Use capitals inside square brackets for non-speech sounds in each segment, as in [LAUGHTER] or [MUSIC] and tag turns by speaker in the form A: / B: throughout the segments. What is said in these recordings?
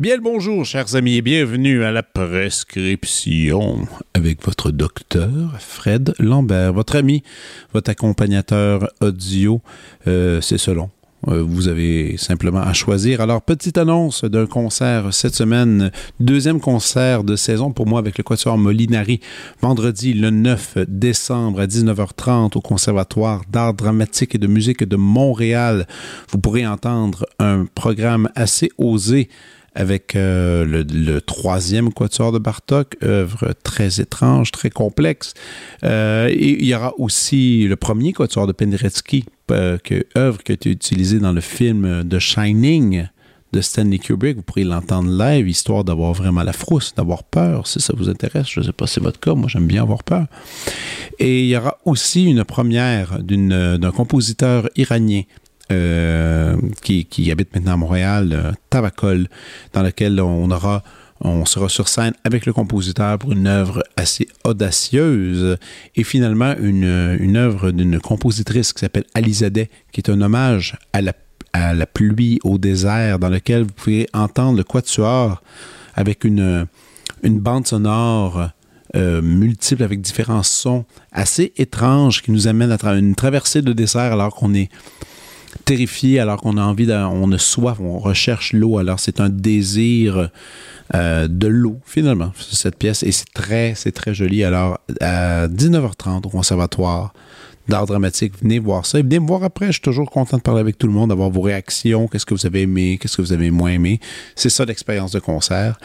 A: Bien le bonjour, chers amis, et bienvenue à la prescription avec votre docteur Fred Lambert, votre ami, votre accompagnateur audio. Euh, c'est selon. Euh, vous avez simplement à choisir. Alors, petite annonce d'un concert cette semaine, deuxième concert de saison pour moi avec le Quatuor Molinari, vendredi le 9 décembre à 19h30 au Conservatoire d'art dramatique et de musique de Montréal. Vous pourrez entendre un programme assez osé avec euh, le, troisième quatuor de Bartok, œuvre très étrange, très complexe. Euh, il y aura aussi le premier quatuor de Penderecki, euh, que, œuvre qui a été utilisée dans le film The Shining de Stanley Kubrick. Vous pourrez l'entendre live, histoire d'avoir vraiment la frousse, d'avoir peur, si ça vous intéresse. Je ne sais pas si c'est votre cas, moi j'aime bien avoir peur. Et il y aura aussi une première d'un compositeur iranien euh, qui, habite maintenant à Montréal, Tavakol, dans lequel on aura on sera sur scène avec le compositeur pour une œuvre assez audacieuse et finalement une, œuvre d'une compositrice qui s'appelle Alizadeh, qui est un hommage à la, à la pluie au désert, dans lequel vous pouvez entendre le quatuor avec une, bande sonore euh, multiple avec différents sons assez étranges qui nous amènent à une traversée de désert alors qu'on est terrifié alors qu'on a envie, de, on a soif, on recherche l'eau. Alors c'est un désir euh, de l'eau finalement cette pièce et c'est très c'est très joli. Alors à 19h30 au conservatoire d'art dramatique, venez voir ça et venez me voir après. Je suis toujours content de parler avec tout le monde, d'avoir vos réactions, qu'est-ce que vous avez aimé, qu'est-ce que vous avez moins aimé? C'est ça l'expérience de concert.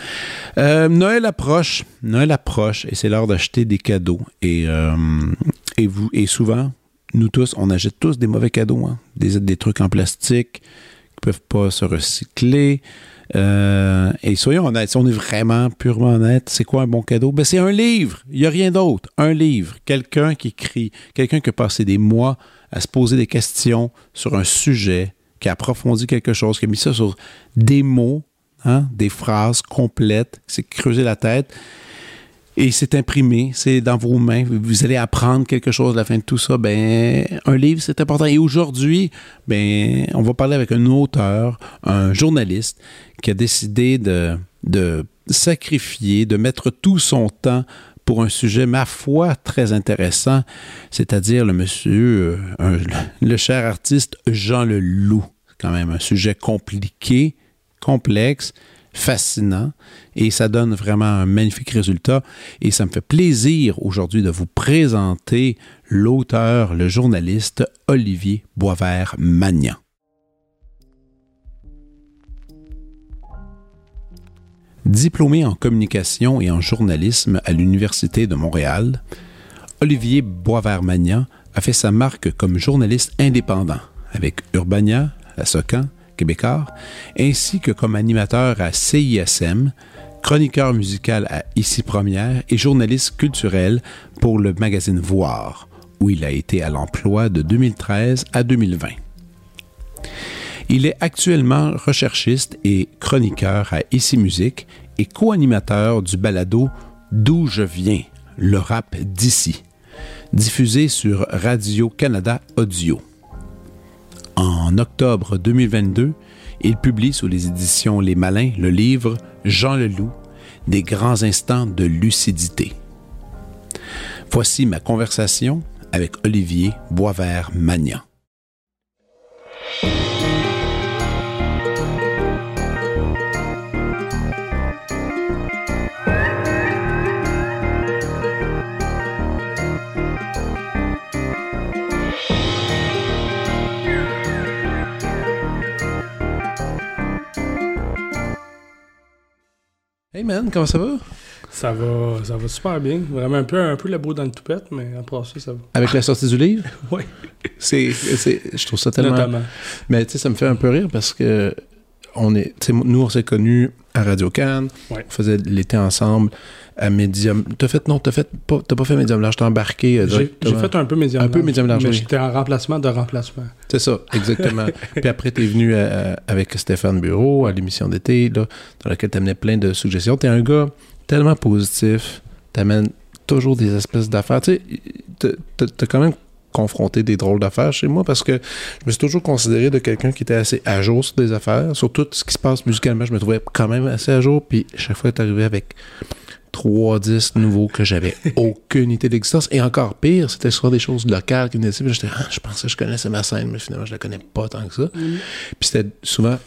A: Euh, Noël approche, Noël approche et c'est l'heure d'acheter des cadeaux et euh, et vous et souvent nous tous, on achète tous des mauvais cadeaux, hein. des, des trucs en plastique qui peuvent pas se recycler. Euh, et soyons honnêtes, si on est vraiment purement honnête, c'est quoi un bon cadeau? Ben, c'est un livre. Il n'y a rien d'autre. Un livre. Quelqu'un qui écrit, quelqu'un qui a passé des mois à se poser des questions sur un sujet, qui a approfondi quelque chose, qui a mis ça sur des mots, hein, des phrases complètes, qui s'est creusé la tête et c'est imprimé, c'est dans vos mains. Vous allez apprendre quelque chose à la fin de tout ça. Ben, un livre, c'est important. Et aujourd'hui, ben, on va parler avec un auteur, un journaliste qui a décidé de, sacrifier, de mettre tout son temps pour un sujet, ma foi, très intéressant, c'est-à-dire le monsieur, euh, [LAUGHS] le cher artiste Jean Leloup. Quand même un sujet compliqué, complexe, fascinant et ça donne vraiment un magnifique résultat. Et ça me fait plaisir aujourd'hui de vous présenter l'auteur, le journaliste Olivier Boisvert-Magnan. Diplômé en communication et en journalisme à l'Université de Montréal, Olivier Boisvert-Magnan a fait sa marque comme journaliste indépendant avec Urbania, La Socan, québécois, ainsi que comme animateur à CISM, chroniqueur musical à Ici Première et journaliste culturel pour le magazine Voir, où il a été à l'emploi de 2013 à 2020. Il est actuellement recherchiste et chroniqueur à Ici Musique et co-animateur du balado D'où je viens, le rap d'ici, diffusé sur Radio-Canada Audio. En octobre 2022, il publie sous les éditions Les Malins le livre Jean Leloup, Des grands instants de lucidité. Voici ma conversation avec Olivier Boisvert-Magnan. Hey man, comment ça va?
B: Ça va, ça va super bien. Vraiment un peu, un peu la boue dans le toupette, mais après ça, ça va.
A: Avec la sortie du livre? [LAUGHS]
B: oui.
A: C'est, je trouve ça tellement... Notamment. Mais tu sais, ça me fait un peu rire parce que on est, nous, on s'est connus à Radio Cannes. On faisait l'été ensemble. À médium. T'as fait, non, t'as fait pas, t'as pas fait médium large, t'as embarqué. euh,
B: J'ai fait un peu médium
A: Un peu médium large,
B: Mais
A: oui.
B: j'étais en remplacement de remplacement.
A: C'est ça, exactement. [LAUGHS] Puis après, t'es venu à- à- avec Stéphane Bureau à l'émission d'été, là, dans laquelle t'amenais plein de suggestions. T'es un gars tellement positif, t'amènes toujours des espèces d'affaires. Tu sais, t'as- quand même confronté des drôles d'affaires chez moi parce que je me suis toujours considéré de quelqu'un qui était assez à jour sur des affaires. Sur tout ce qui se passe musicalement, je me trouvais quand même assez à jour. Puis chaque fois que t'arrivais avec trois disques nouveaux que j'avais [LAUGHS] aucune idée d'existence. Et encore pire, c'était sur des choses locales qui venaient. Puis J'étais, ah, je pensais que je connaissais ma scène, mais finalement, je la connais pas tant que ça. Puis c'était souvent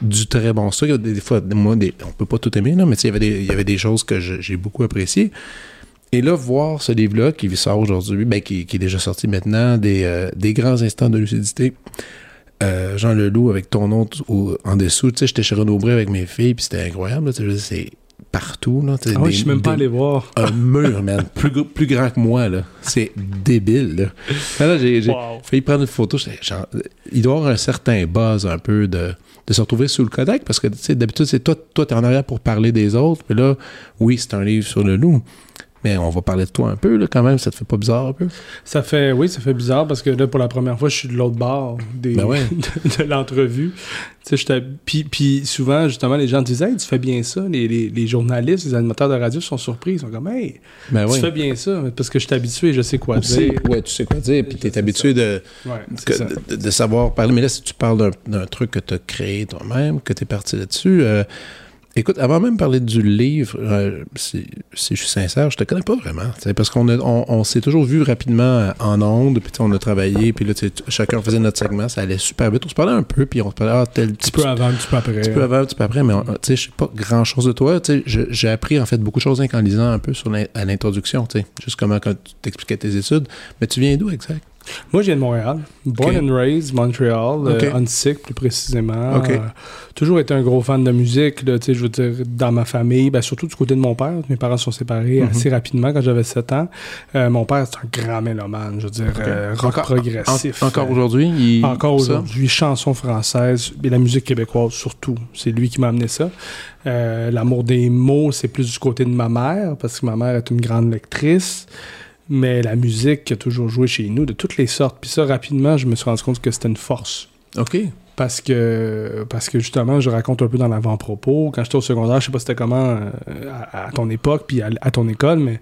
A: du très bon stock. Des, fois, moi, des, on peut pas tout aimer, là, mais il y avait des- il y avait des choses que j'ai beaucoup appréciées. Et là, voir ce livre-là qui sort aujourd'hui, ben, qui, qui est déjà sorti maintenant, des, euh, des grands instants de lucidité. Euh, Jean Leloup avec ton nom en dessous, tu sais, j'étais chez Renaud Bré avec mes filles, puis c'était incroyable, c'est partout, là.
B: Ah oui, je suis même pas
A: des-
B: allé voir. [LAUGHS]
A: un mur, man, plus, plus grand que moi, là. C'est débile, là. Là, j'ai j'ai
B: Wow.
A: failli prendre une photo, genre, il doit y avoir un certain buzz un peu de, de se retrouver sous le Kodak, parce que, tu sais, d'habitude, c'est toi, toi, t'es en arrière pour parler des autres, mais là, oui, c'est un livre sur le loup, mais on va parler de toi un peu, là, quand même, ça te fait pas bizarre un peu?
B: Ça fait, oui, ça fait bizarre parce que là, pour la première fois, je suis de l'autre bord des,
A: Ben ouais. [LAUGHS]
B: de, de l'entrevue. Tu puis, puis souvent, justement, les gens disaient, hey, tu fais bien ça. Les, les, les journalistes, les animateurs de radio sont surpris. Ils sont comme, hey,
A: Ben
B: tu fais bien ça. Parce que je suis habitué, je sais quoi
A: Tu
B: dire.
A: ouais, tu sais quoi dire, puis t'es
B: sais
A: habitué de,
B: Ouais,
A: que- de, de savoir parler. Mais là, si tu parles d'un- d'un truc que tu as créé toi-même, que tu es parti là-dessus, euh, écoute, avant même de parler du livre, euh, si, si je suis sincère, je te connais pas vraiment. Parce qu'on on, on s'est toujours vu rapidement euh, en ondes, puis on a travaillé, puis là, chacun faisait notre segment, ça allait super vite. On se parlait un peu, puis on se parlait, ah, tel
B: Un petit peu avant, un petit peu après.
A: un petit peu avant, un petit peu après, mais je sais pas grand chose de toi. J'ai appris en fait beaucoup de choses qu'en lisant un peu sur à l'introduction, juste comment quand tu t'expliquais tes études. Mais tu viens d'où exact?
B: Moi, je viens de Montréal. Born and raised, Montréal,
A: Ok.
B: euh, Huntsic plus précisément.
A: Ok.
B: Euh, toujours été un gros fan de musique, là, je veux dire, dans ma famille, ben, surtout du côté de mon père. Mes parents sont séparés
A: Mhm.
B: assez rapidement quand j'avais 7 ans. Euh, mon père, c'est un grand mélomane, je veux dire, euh, rock
A: Encore-
B: progressif.
A: En- encore
B: Euh,
A: aujourd'hui? il-
B: encore aujourd'hui, chansons françaises et la musique québécoise surtout. C'est lui qui m'a amené ça. Euh, L'amour des mots, c'est plus du côté de ma mère, parce que ma mère est une grande lectrice. Mais la musique qui a toujours joué chez nous, de toutes les sortes. Puis ça, rapidement, je me suis rendu compte que c'était une force.
A: OK.
B: Parce que, parce que justement, je raconte un peu dans l'avant-propos. Quand j'étais au secondaire, je sais pas c'était comment euh, à, à ton époque, puis à, à ton école, mais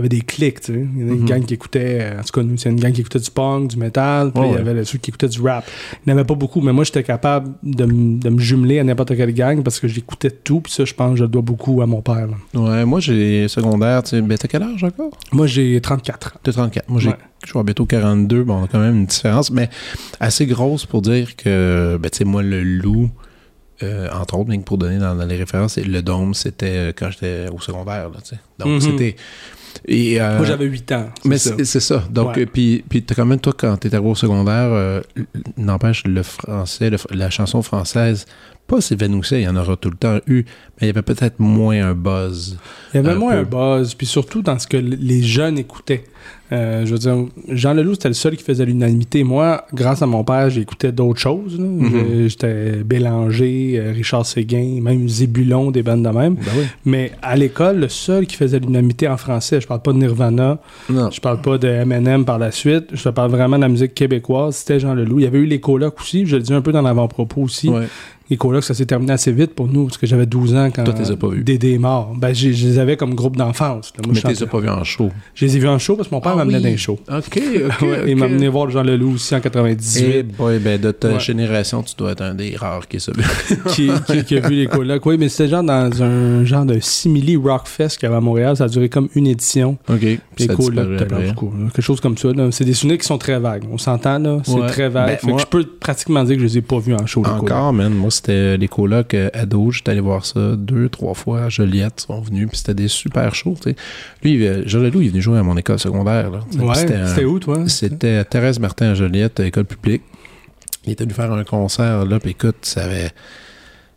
B: y avait des clics, tu sais. Il y avait une
A: Mhm.
B: gang qui écoutait, en tout cas, nous, c'est une gang qui écoutait du punk, du métal, puis il y
A: ouais.
B: avait ceux qui écoutaient du rap. Il n'y en avait pas beaucoup, mais moi, j'étais capable de, me jumeler à n'importe quelle gang parce que j'écoutais tout, puis ça, je pense, je le dois beaucoup à mon père. là.
A: Ouais, moi, j'ai secondaire, tu sais, ben, t'as quel âge encore?
B: Moi, j'ai 34 ans.
A: T'as 34. Moi, j'ai,
B: Ouais.
A: je vais bientôt 42. Bon, on a quand même une différence, mais assez grosse pour dire que, ben, tu sais, moi, le loup, euh, entre autres, pour donner dans, dans les références, le dôme, c'était euh, quand j'étais au secondaire, là. Donc,
B: Mhm.
A: c'était. Et, euh,
B: Moi, j'avais 8 ans.
A: Mais c'est ça. Donc,
B: Ouais.
A: puis, quand même, toi, quand t'es arrivé au secondaire, euh, n'empêche, le français, le la chanson française, pas s'évanouissait, il y en aura tout le temps eu, mais il y avait peut-être moins un buzz.
B: Il y avait moins un buzz, puis surtout dans ce que les jeunes écoutaient. Euh, je veux dire, Jean Leloup, c'était le seul qui faisait l'unanimité. Moi, grâce à mon père, j'écoutais d'autres choses.
A: Mhm.
B: J'étais Bélanger, euh, Richard Séguin, même Zébulon, des bandes de même.
A: Ben oui.
B: Mais à l'école, le seul qui faisait l'unanimité en français, je parle pas de Nirvana,
A: Non.
B: je parle pas de M&M par la suite, je te parle vraiment de la musique québécoise, c'était Jean Leloup. Il y avait eu les colocs aussi, je le dis un peu dans l'avant-propos aussi.
A: Ouais.
B: Les colocs, ça s'est terminé assez vite pour nous, parce que j'avais 12 ans quand
A: Toi, t'es as pas vus.
B: Dédé est mort. Ben, je les avais comme groupe d'enfance.
A: Mais
B: je
A: t'es
B: chantais-
A: pas vu en show?
B: Je les ai vus en show parce que mon père
A: Ah
B: m'amenait
A: oui.
B: dans les shows.
A: OK. [LAUGHS]
B: Ouais, Il m'a amené voir Jean Leloup aussi en 98,
A: Et boy, ben, de ta
B: Ouais.
A: génération, tu dois être un des rares qui est ça. [LAUGHS]
B: qui, qui- qui a vu les colocs. Oui, mais c'était genre dans un genre de simili Rockfest qu'il y avait à Montréal. Ça a duré comme une édition.
A: OK.
B: Puis
A: Ça
B: les colocs, là. quelque chose comme ça. C'est des souvenirs qui sont très vagues. On s'entend, là. C'est
A: Ouais.
B: très vague.
A: Ben,
B: Fait
A: moi-
B: que je peux pratiquement dire que je les ai pas vus en show.
A: Encore, man. Moi, c'était les colocs euh, ados. J'étais allé voir ça deux, trois fois. Joliette sont venus. Puis c'était des super shows, tu sais. Lui, euh, Jean Leloup, il est venu jouer à mon école secondaire,
B: Ouais, c'était où, toi?
A: C'était Thérèse Martin à école publique. Il était venu faire un concert, là, puis écoute, ça avait...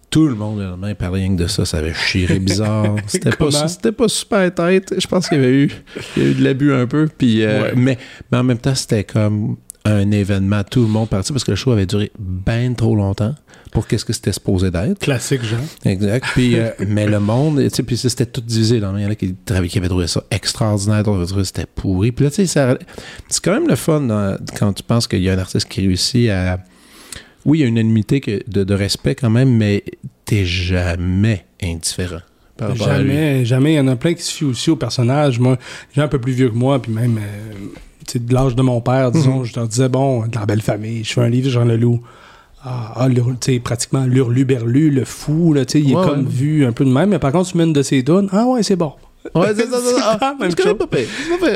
A: Tout le monde, le parlait rien que de ça. Ça avait chiré bizarre. [LAUGHS] C'était pas, c'était pas super tête. Je pense qu'il y avait eu, il y a eu de l'abus un peu. Puis, euh,
B: Ouais.
A: mais, mais en même temps, c'était comme un événement, tout le monde partit parce que le show avait duré bien trop longtemps pour qu'est-ce que c'était supposé d'être.
B: Classique, genre.
A: Exact. Puis, euh, [LAUGHS] mais le monde, tu sais, puis c'était tout divisé. Là. Il y en a qui, qui avaient trouvé ça extraordinaire, d'autres avaient trouvé que c'était pourri. Puis là, tu sais, c'est quand même le fun dans- quand tu penses qu'il y a un artiste qui réussit à. Oui, il y a une unanimité que- de, de respect quand même, mais t'es jamais indifférent. par.
B: Jamais, jamais. Il y en a plein qui se fient aussi au personnage. Moi, j'ai un peu plus vieux que moi, puis même, euh, de l'âge de mon père, disons,
A: Mhm.
B: je leur disais, bon, de la belle famille, je fais un livre Jean Leloup. Ah, ah, sais, pratiquement l'hurluberlu, le fou, là, tu sais, il est comme
A: ouais.
B: vu un peu de même, mais par contre, tu mets une de ses donnes, ah ouais, c'est bon.
A: Ouais, c'est ça, c'est ça.
B: Même chose.
A: pas pas pire.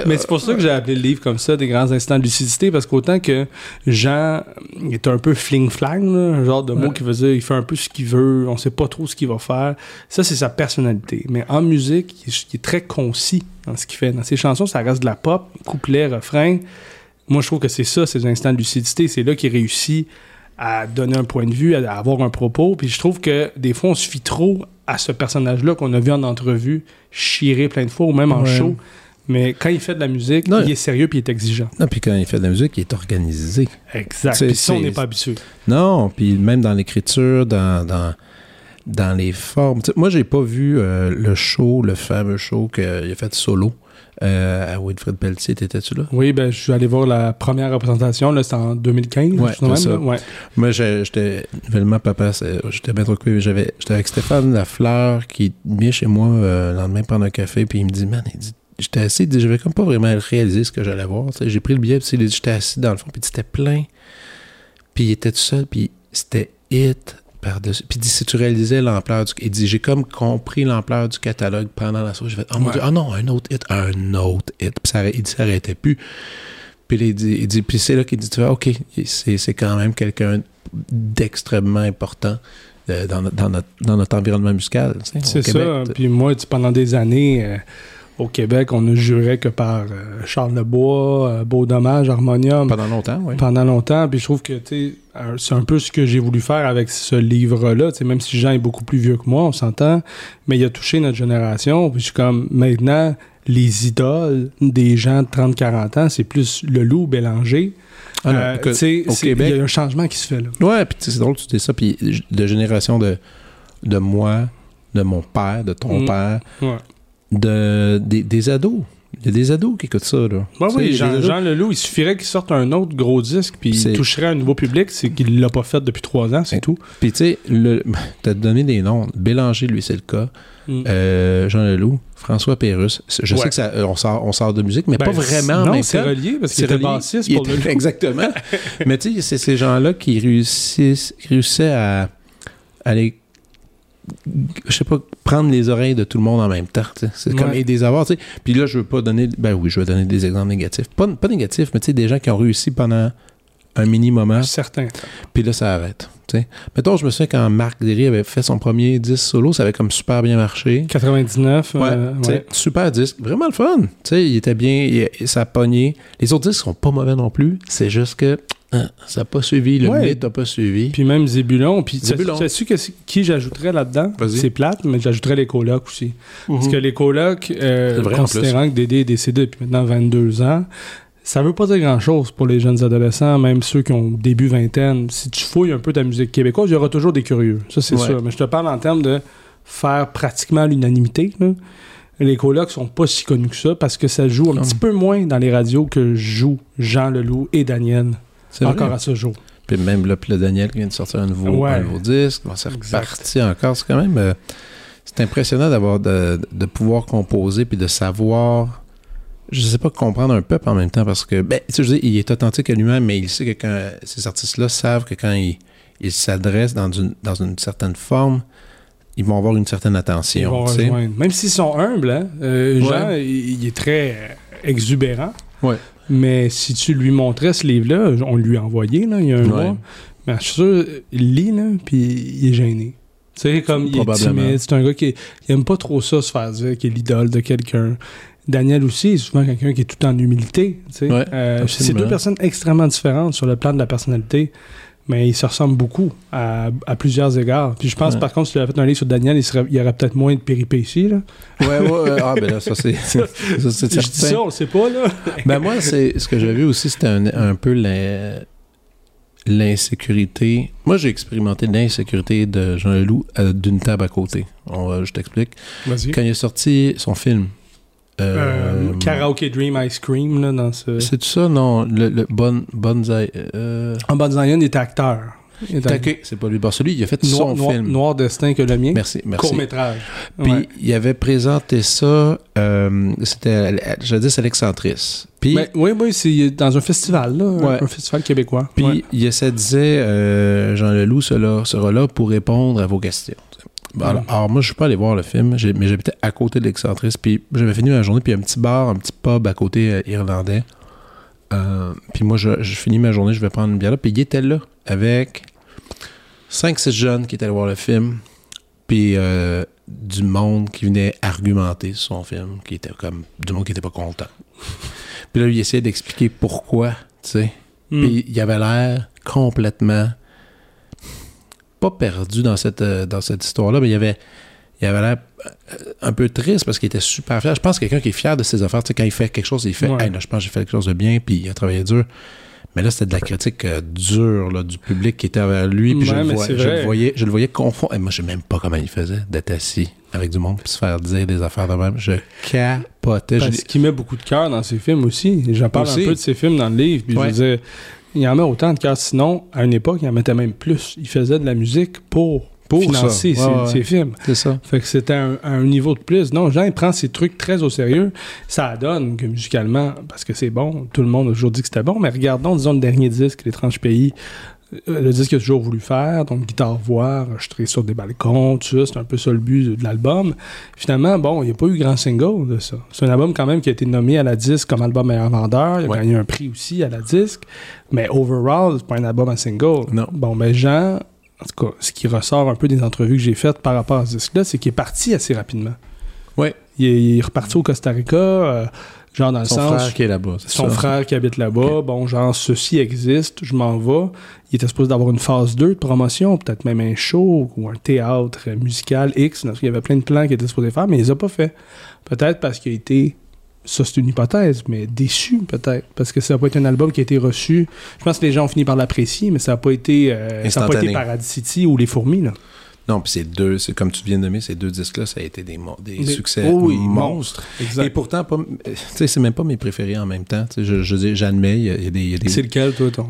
B: Mais c'est pour ça que j'ai appelé le livre comme ça, des grands instants de lucidité, parce qu'autant que Jean est un peu fling-flang, un genre de mot
A: Ouais.
B: qui veut dire il fait un peu ce qu'il veut, on sait pas trop ce qu'il va faire. Ça, c'est sa personnalité. Mais en musique, il est, il est très concis dans ce qu'il fait. Dans ses chansons, ça reste de la pop, couplet, refrain. Moi, je trouve que c'est ça, ces instants de lucidité. C'est là qu'il réussit à donner un point de vue, à avoir un propos. Puis je trouve que des fois, on se fie trop à ce personnage-là qu'on a vu en entrevue, chirer plein de fois, ou même en
A: Ouais.
B: show. Mais quand il fait de la musique,
A: Non.
B: il est sérieux puis il est exigeant.
A: Non, puis quand il fait de la musique, il est organisé.
B: Exact. Puis ça, on n'est pas habitué.
A: Non, puis même dans l'écriture, dans, dans, dans les formes. Tu sais, moi, j'ai pas vu euh, le show, le fameux show qu'il a fait solo euh, à Wilfred Pelletier. T'étais-tu là?
B: Oui, ben, je suis allé voir la première représentation, là, c'était en 2015.
A: Ouais,
B: même,
A: ça.
B: Ouais.
A: Moi, j'étais nouvellement papa, j'étais bien trop occupé. J'avais, j'étais avec Stéphane Lafleur qui vient chez moi euh, le lendemain prendre un café, puis il me dit, man, il dit, j'étais assis, j'avais comme pas vraiment réalisé ce que j'allais voir. J'ai pris le billet, puis il dit, j'étais assis dans le fond, puis c'était plein. Puis il était tout seul, puis c'était hit par-dessus. Puis il dit, si tu réalisais l'ampleur du. Il dit, j'ai comme compris l'ampleur du catalogue pendant la soirée. J'ai fait, oh mon
B: Ouais.
A: Dieu, oh non, un autre hit, un autre hit. Puis ça, il dit, ça arrêtait plus. Puis il dit, il dit puis c'est là qu'il dit, tu vois, OK, c'est quand même quelqu'un d'extrêmement important euh, dans, notre- dans, notre, dans notre environnement musical. tu sais, au
B: C'est
A: Québec.
B: ça. Puis moi, pendant des années, euh, au Québec, on ne jurait que par euh, Charles Lebois, euh, Beau Dommage, Harmonium.
A: Pendant longtemps, oui.
B: pendant longtemps. Puis je trouve que euh, c'est un peu ce que j'ai voulu faire avec ce livre-là. Même si Jean est beaucoup plus vieux que moi, on s'entend, mais il a touché notre génération. Puis je suis comme, maintenant, les idoles des gens de 30-40 ans, c'est plus le loup Bélanger.
A: Ah non,
B: Euh,
A: au Québec-
B: Il y a un changement qui se fait là.
A: Ouais, puis c'est drôle tu dis ça. Puis de génération de, de moi, de mon père, de ton
B: Mm.
A: père,
B: Ouais.
A: De, des, des ados. Il y a des ados qui écoutent ça, là. Sais,
B: oui, Jean, Leloup, il suffirait qu'il sorte un autre gros disque puis il toucherait un nouveau public. C'est qu'il l'a pas fait depuis trois ans, c'est tout.
A: Puis tu sais, le- [LAUGHS] t'as donné des noms. Bélanger, lui, c'est le cas.
B: Mm.
A: Euh, Jean Leloup, François Pérusse. Je
B: Ouais.
A: sais que ça, euh, on, sort, on sort de musique, mais
B: Ben,
A: pas vraiment en
B: Non, c'est relié parce qu'il était bassiste
A: Il
B: pour
A: était-
B: le [LAUGHS]
A: Exactement. Mais tu sais, c'est ces gens-là qui réussissent, réussissaient à aller, je sais pas, prendre les oreilles de tout le monde en même temps. C'est comme et des avoirs. Puis là, je veux pas donner, ben oui, je vais donner des exemples négatifs. Pas, pas négatifs, mais tu sais, des gens qui ont réussi pendant un mini moment,
B: Certain.
A: puis là, ça arrête. tu sais. Mettons, je me souviens quand Marc Derry avait fait son premier disque solo, ça avait comme super bien marché.
B: 99.
A: Ouais,
B: euh, ouais.
A: super disque, vraiment le fun. Il était bien, il- ça a pogné. Les autres disques sont pas mauvais non plus, c'est juste que hein, ça n'a pas suivi, le
B: Ouais.
A: mythe n'a pas suivi.
B: Puis même Zébulon. Puis sais-tu qui j'ajouterais là-dedans? C'est plate, mais j'ajouterais les colocs aussi. Parce
A: Mhm.
B: que les colocs, euh, considérant que Dédé est décédé depuis maintenant 22 ans, ça veut pas dire grand-chose pour les jeunes adolescents, même ceux qui ont début vingtaine. Si tu fouilles un peu ta musique québécoise, il y aura toujours des curieux. Ça, c'est
A: Ouais.
B: sûr. Mais je te parle en termes de faire pratiquement l'unanimité. Les colocs sont pas si connus que ça parce que ça joue un petit peu moins dans les radios que jouent Jean Leloup et Daniel.
A: Vrai.
B: Encore à ce jour.
A: Puis même là, puis le Daniel qui vient de sortir un nouveau,
B: Ouais.
A: un nouveau disque, bon, c'est reparti encore. C'est quand même... euh, c'est impressionnant d'avoir de, de pouvoir composer puis de savoir... Je sais pas comprendre un peuple en même temps parce que, ben, tu sais, je dire, il est authentique à lui-même, mais il sait que quand ces artistes-là savent que quand ils ils s'adressent dans une, dans une certaine forme, ils vont avoir une certaine
B: Ils
A: attention.
B: vont
A: sais.
B: rejoindre. Même s'ils sont humbles, hein, euh,
A: Ouais.
B: Jean, il, il est très exubérant.
A: Ouais.
B: Mais si tu lui montrais ce livre-là, on lui a envoyé là, il y a un
A: Ouais.
B: mois. Mais je suis sûr, il lit, là, puis il est gêné. Tu sais, comme il est timide. C'est un gars qui il aime pas trop ça, se faire dire qu'il est l'idole de quelqu'un. Daniel aussi est souvent quelqu'un qui est tout en humilité.
A: Ouais,
B: Euh, c'est deux personnes extrêmement différentes sur le plan de la personnalité. mais il se ressemble beaucoup à, à plusieurs égards. Puis je pense,
A: Ouais.
B: par contre, si tu avais fait un livre sur Daniel, il, serait- il y aurait peut-être moins de péripéties. Là.
A: Ouais, ouais. Ah, ben là, [LAUGHS] ça, c'est
B: Je dis
A: certain.
B: ça, on le sait pas, là.
A: Ben moi, c'est ce que j'ai vu aussi, c'était un, un peu l'in- l'insécurité. Moi, j'ai expérimenté l'insécurité de Jean Leloup euh, d'une table à côté. On va- je t'explique.
B: Vas-y.
A: Quand il a sorti son film.
B: Euh,
A: euh,
B: Karaoke Dream Ice Cream, là, dans ce...
A: C'est ça, non? Le, le bon, Bonzai. Euh,
B: il était acteur.
A: C'est pas lui. Bon, celui, il a fait
B: Noir,
A: son
B: Noir-
A: film.
B: Noir Destin que le mien.
A: Merci, merci.
B: Court-métrage.
A: Puis
B: Ouais.
A: il avait présenté ça, euh, c'était, je dis, c'est l'excentrice. Puis,
B: Ben, oui, oui, c'est dans un festival, là, un-
A: Ouais.
B: un festival québécois.
A: puis
B: Ouais.
A: il essaie de dire, euh, Jean Leloup sera, sera là pour répondre à vos questions. Alors,
B: Mm.
A: alors, moi, je suis pas allé voir le film, mais j'habitais à côté de l'excentrice. Puis j'avais fini ma journée, puis un petit bar, un petit pub à côté euh, irlandais. Euh, puis moi, je, je finis ma journée, je vais prendre une bière là. Puis il était là avec 5-6 jeunes qui étaient allés voir le film. Puis euh, du monde qui venait argumenter sur son film, qui était comme du monde qui était pas content. puis là, il essayait d'expliquer pourquoi, tu sais.
B: Hmm.
A: Puis il avait l'air complètement pas perdu dans cette, euh, dans cette histoire-là, mais il avait, il avait l'air euh, un peu triste parce qu'il était super fier. Je pense que quelqu'un qui est fier de ses affaires, tu sais, quand il fait quelque chose, il fait
B: Ouais.
A: Hey, là, je pense que j'ai fait quelque chose de bien, puis il a travaillé dur. Mais là, c'était de la critique euh, dure là, du public qui était vers lui, puis je, le vois- je voyais, je le voyais confondre. Et moi, je sais même pas comment il faisait d'être assis avec du monde puis se faire dire des affaires de même. Je capotais. Je
B: Parce
A: dis-
B: qu'il met beaucoup de cœur dans ses films aussi. J'en parle
A: Aussi.
B: un peu de ses films dans le livre. Puis
A: Ouais.
B: je veux dire, il en met autant de cœur. Sinon, à une époque, il en mettait même plus. Il faisait de la musique pour,
A: Pour
B: financer
A: ça.
B: ses,
A: Ouais, ouais.
B: ses films.
A: C'est ça.
B: Fait que c'était un, un niveau de plus. Non, Jean, il prend ses trucs très au sérieux. Ça donne que musicalement, parce que c'est bon, tout le monde a toujours dit que c'était bon, mais regardons, disons, le dernier disque, L'étrange pays, le disque qu'il a toujours voulu faire, donc guitare-voix, enregistré sur des balcons, tout ça, c'est un peu ça le but de l'album. Finalement, bon, il n'y a pas eu grand single de ça. C'est un album quand même qui a été nommé à la disque comme album meilleur vendeur. Il a gagné un prix aussi à la disque. Mais overall, c'est pas un album à single.
A: Non.
B: Bon, ben Jean, en tout cas, ce qui ressort un peu des entrevues que j'ai faites par rapport à ce disque-là, c'est qu'il est parti assez rapidement.
A: Ouais.
B: Il est, il est reparti au Costa Rica, euh, genre dans le
A: Son
B: sens...
A: frère qui est là-bas.
B: Son
A: ça.
B: frère qui habite là-bas, bon, genre, ceci existe, je m'en vais. Il était supposé d'avoir une phase 2 de promotion, peut-être même un show ou un théâtre musical X. Il y avait plein de plans qu'il était supposé faire, mais il les a pas fait. Peut-être parce qu'il a été, ça c'est une hypothèse, mais déçu peut-être. Parce que ça n'a pas été un album qui a été reçu. Je pense que les gens ont fini par l'apprécier, mais ça n'a pas été, euh, ça a pas été. Paradis City ou Les Fourmis, là.
A: Non, puis ces deux, c'est comme tu viens de nommer, ces deux disques-là, ça a été des, des
B: Mais-
A: succès
B: Oh oui,
A: monstres. Et pourtant, euh, tu sais, c'est même pas mes préférés en même temps. Tu sais, je, je j'admets, il y y a des,
B: C'est lequel, toi, ton?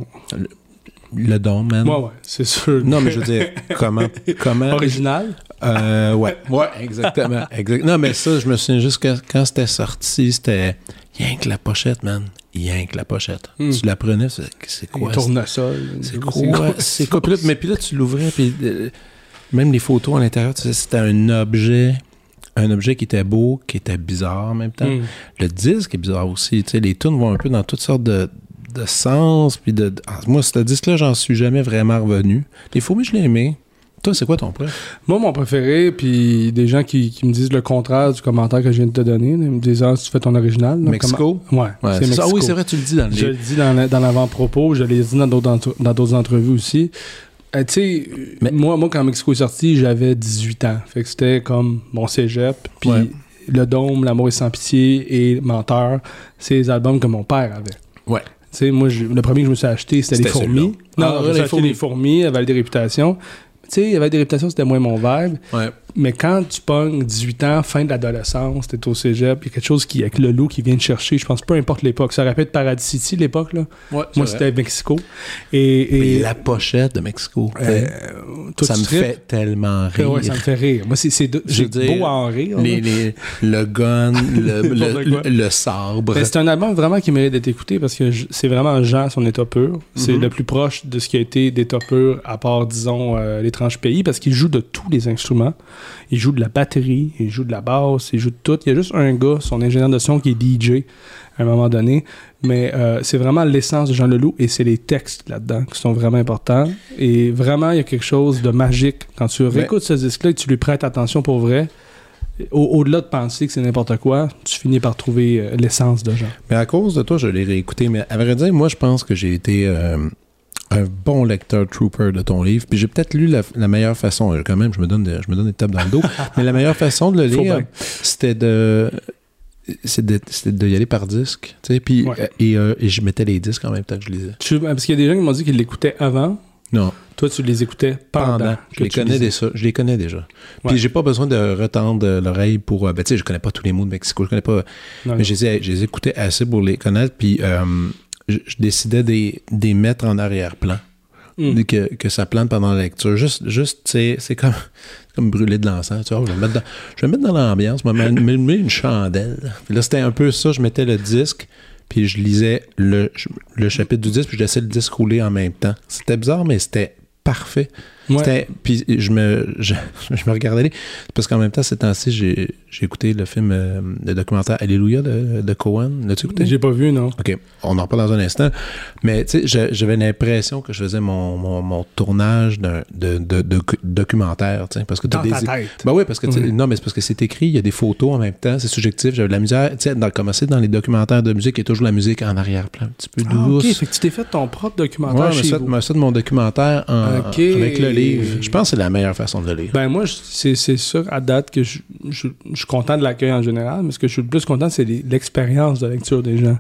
A: le don, man.
B: Ouais, ouais, c'est sûr.
A: Non, mais je veux dire, comment, [LAUGHS] comment.
B: Original?
A: Euh, ouais, ouais, exactement. exact- Non, mais ça, je me souviens juste que quand c'était sorti, c'était rien que la pochette, man. Rien que la pochette.
B: Hmm.
A: Tu la prenais, c'est c'est quoi?
B: Un tournesol.
A: C'est quoi? C'est quoi? Mais puis là, tu l'ouvrais, puis euh, même les photos à l'intérieur, tu sais, c'était un objet, un objet qui était beau, qui était bizarre en même temps.
B: Hmm.
A: Le disque est bizarre aussi. Tu sais, les tunes vont un peu dans toutes sortes de, de sens. Puis de, ah, moi, ce disque-là, j'en suis jamais vraiment revenu. Les fourmis, je l'ai aimé. Toi, c'est quoi ton préf?
B: Moi, mon préféré, puis des gens qui, qui me disent le contraire du commentaire que je viens de te donner, ils me disent Ah, tu fais ton original. là,
A: Mexico?
B: comment- Ouais,
A: Ouais,
B: c'est
A: ça. Ah
B: Mexico.
A: oui, c'est vrai, tu le dis dans le
B: Je le dis dans, la- dans l'avant-propos, je l'ai dit dans d'autres entre- dans d'autres entrevues aussi. Euh, tu sais,
A: Mais-
B: moi, moi, quand Mexico est sorti, j'avais 18 ans. Fait que c'était comme mon cégep. Puis
A: Ouais.
B: Le Dôme, L'amour est sans pitié et Menteur, c'est les albums que mon père avait.
A: Ouais.
B: Tu sais, moi, le premier que je me suis acheté, c'était Les Fourmis. Non,
A: Ah, Les
B: acheté
A: Fourmis.
B: Les Fourmis, avait des réputations. Tu sais, avait des réputations, c'était moins mon vibe.
A: Ouais.
B: Mais quand tu pognes 18 ans, fin de l'adolescence, t'es au cégep, il y a quelque chose qui, avec le loup qui vient te chercher. Je pense peu importe l'époque. Ça être Paradis City, l'époque, là.
A: Ouais,
B: Moi, c'était Mexico. Et, et
A: la pochette de Mexico.
B: euh,
A: ça me fait tellement
B: Ouais,
A: rire.
B: ouais, ça me fait rire. Moi, c'est, beau à en rire.
A: Les, les- le gun, le, [LAUGHS] le, le- le sabre.
B: C'est un album vraiment qui mérite d'être écouté parce que c'est vraiment Jean, son état pur. C'est
A: Mhm.
B: le plus proche de ce qui a été d'état pur, à part, disons, euh, l'étrange pays, parce qu'il joue de tous les instruments. Il joue de la batterie, il joue de la basse, il joue de tout. Il y a juste un gars, son ingénieur de son, qui est DJ à un moment donné. Mais euh, c'est vraiment l'essence de Jean Leloup et c'est les textes là-dedans qui sont vraiment importants. Et vraiment, il y a quelque chose de magique quand tu réécoutes ce disque-là et que tu lui prêtes attention pour vrai. Au- Au-delà de penser que c'est n'importe quoi, tu finis par trouver euh, l'essence de Jean.
A: Mais à cause de toi, je l'ai réécouté. Mais à vrai dire, moi, je pense que j'ai été euh, un bon lecteur trooper de ton livre. Puis j'ai peut-être lu la, la meilleure façon, euh, quand même, je me donne des, je me donne des tapes dans le dos, [LAUGHS] mais la meilleure façon de le lire, c'était de c'est de, c'était de y aller par disque, tu sais, puis
B: Ouais.
A: euh, et, euh, et je mettais les disques en même temps que je lisais.
B: Tu- parce qu'il y a des gens qui m'ont dit qu'ils l'écoutaient avant.
A: Non,
B: Toi, tu les écoutais pendant.
A: pendant,
B: que
A: je les
B: tu
A: connais déjà, je les connais déjà.
B: Ouais.
A: Puis j'ai pas besoin de retendre l'oreille pour ben tu sais, je connais pas tous les mots de Mexico, je connais pas
B: Non,
A: mais je les, ai- je les écoutais assez pour les connaître puis euh, je, je décidais des des mettre en arrière-plan.
B: Mm.
A: que, que ça plante pendant la lecture. Juste, juste c'est comme, comme brûler de l'encens. Tu vois, je vais me mettre dans, je vais me mettre dans l'ambiance, je vais me me- me- une chandelle. Puis là, c'était un peu ça. Je mettais le disque, puis je lisais le, le chapitre du disque, puis je laissais le disque rouler en même temps. C'était bizarre, mais c'était parfait.
B: Ouais.
A: Puis je me, je, [LAUGHS] je me regardais aller. Parce qu'en même temps, ces temps-ci, j'ai j'ai écouté le film, euh, le documentaire Alléluia de, de Cohen. L'as-tu écouté?
B: J'ai pas vu, non.
A: OK, on en reparle dans un instant. Mais tu sais, j'a- j'avais l'impression que je faisais mon, mon, mon tournage d'un de, de, de- documentaire, parce que
B: Dans
A: des...
B: ta tête.
A: Ben oui, parce que non, mais c'est parce que c'est écrit, il y a des photos en même temps, c'est subjectif, j'avais de la misère, tu sais, dans, comme c'est dans les documentaires de musique, il y a toujours la musique en arrière-plan, un petit peu
B: Ah, ok,
A: douce.
B: fait que tu t'es fait ton propre documentaire
A: Ouais,
B: chez
A: ça,
B: vous.
A: mais ça de mon documentaire en-
B: Ok.
A: avec le livre. Je pense que c'est la meilleure façon de le lire.
B: Ben moi, c'est sûr à date que je, je- je suis content de l'accueil en général, mais ce que je suis le plus content, c'est l'expérience de lecture des gens.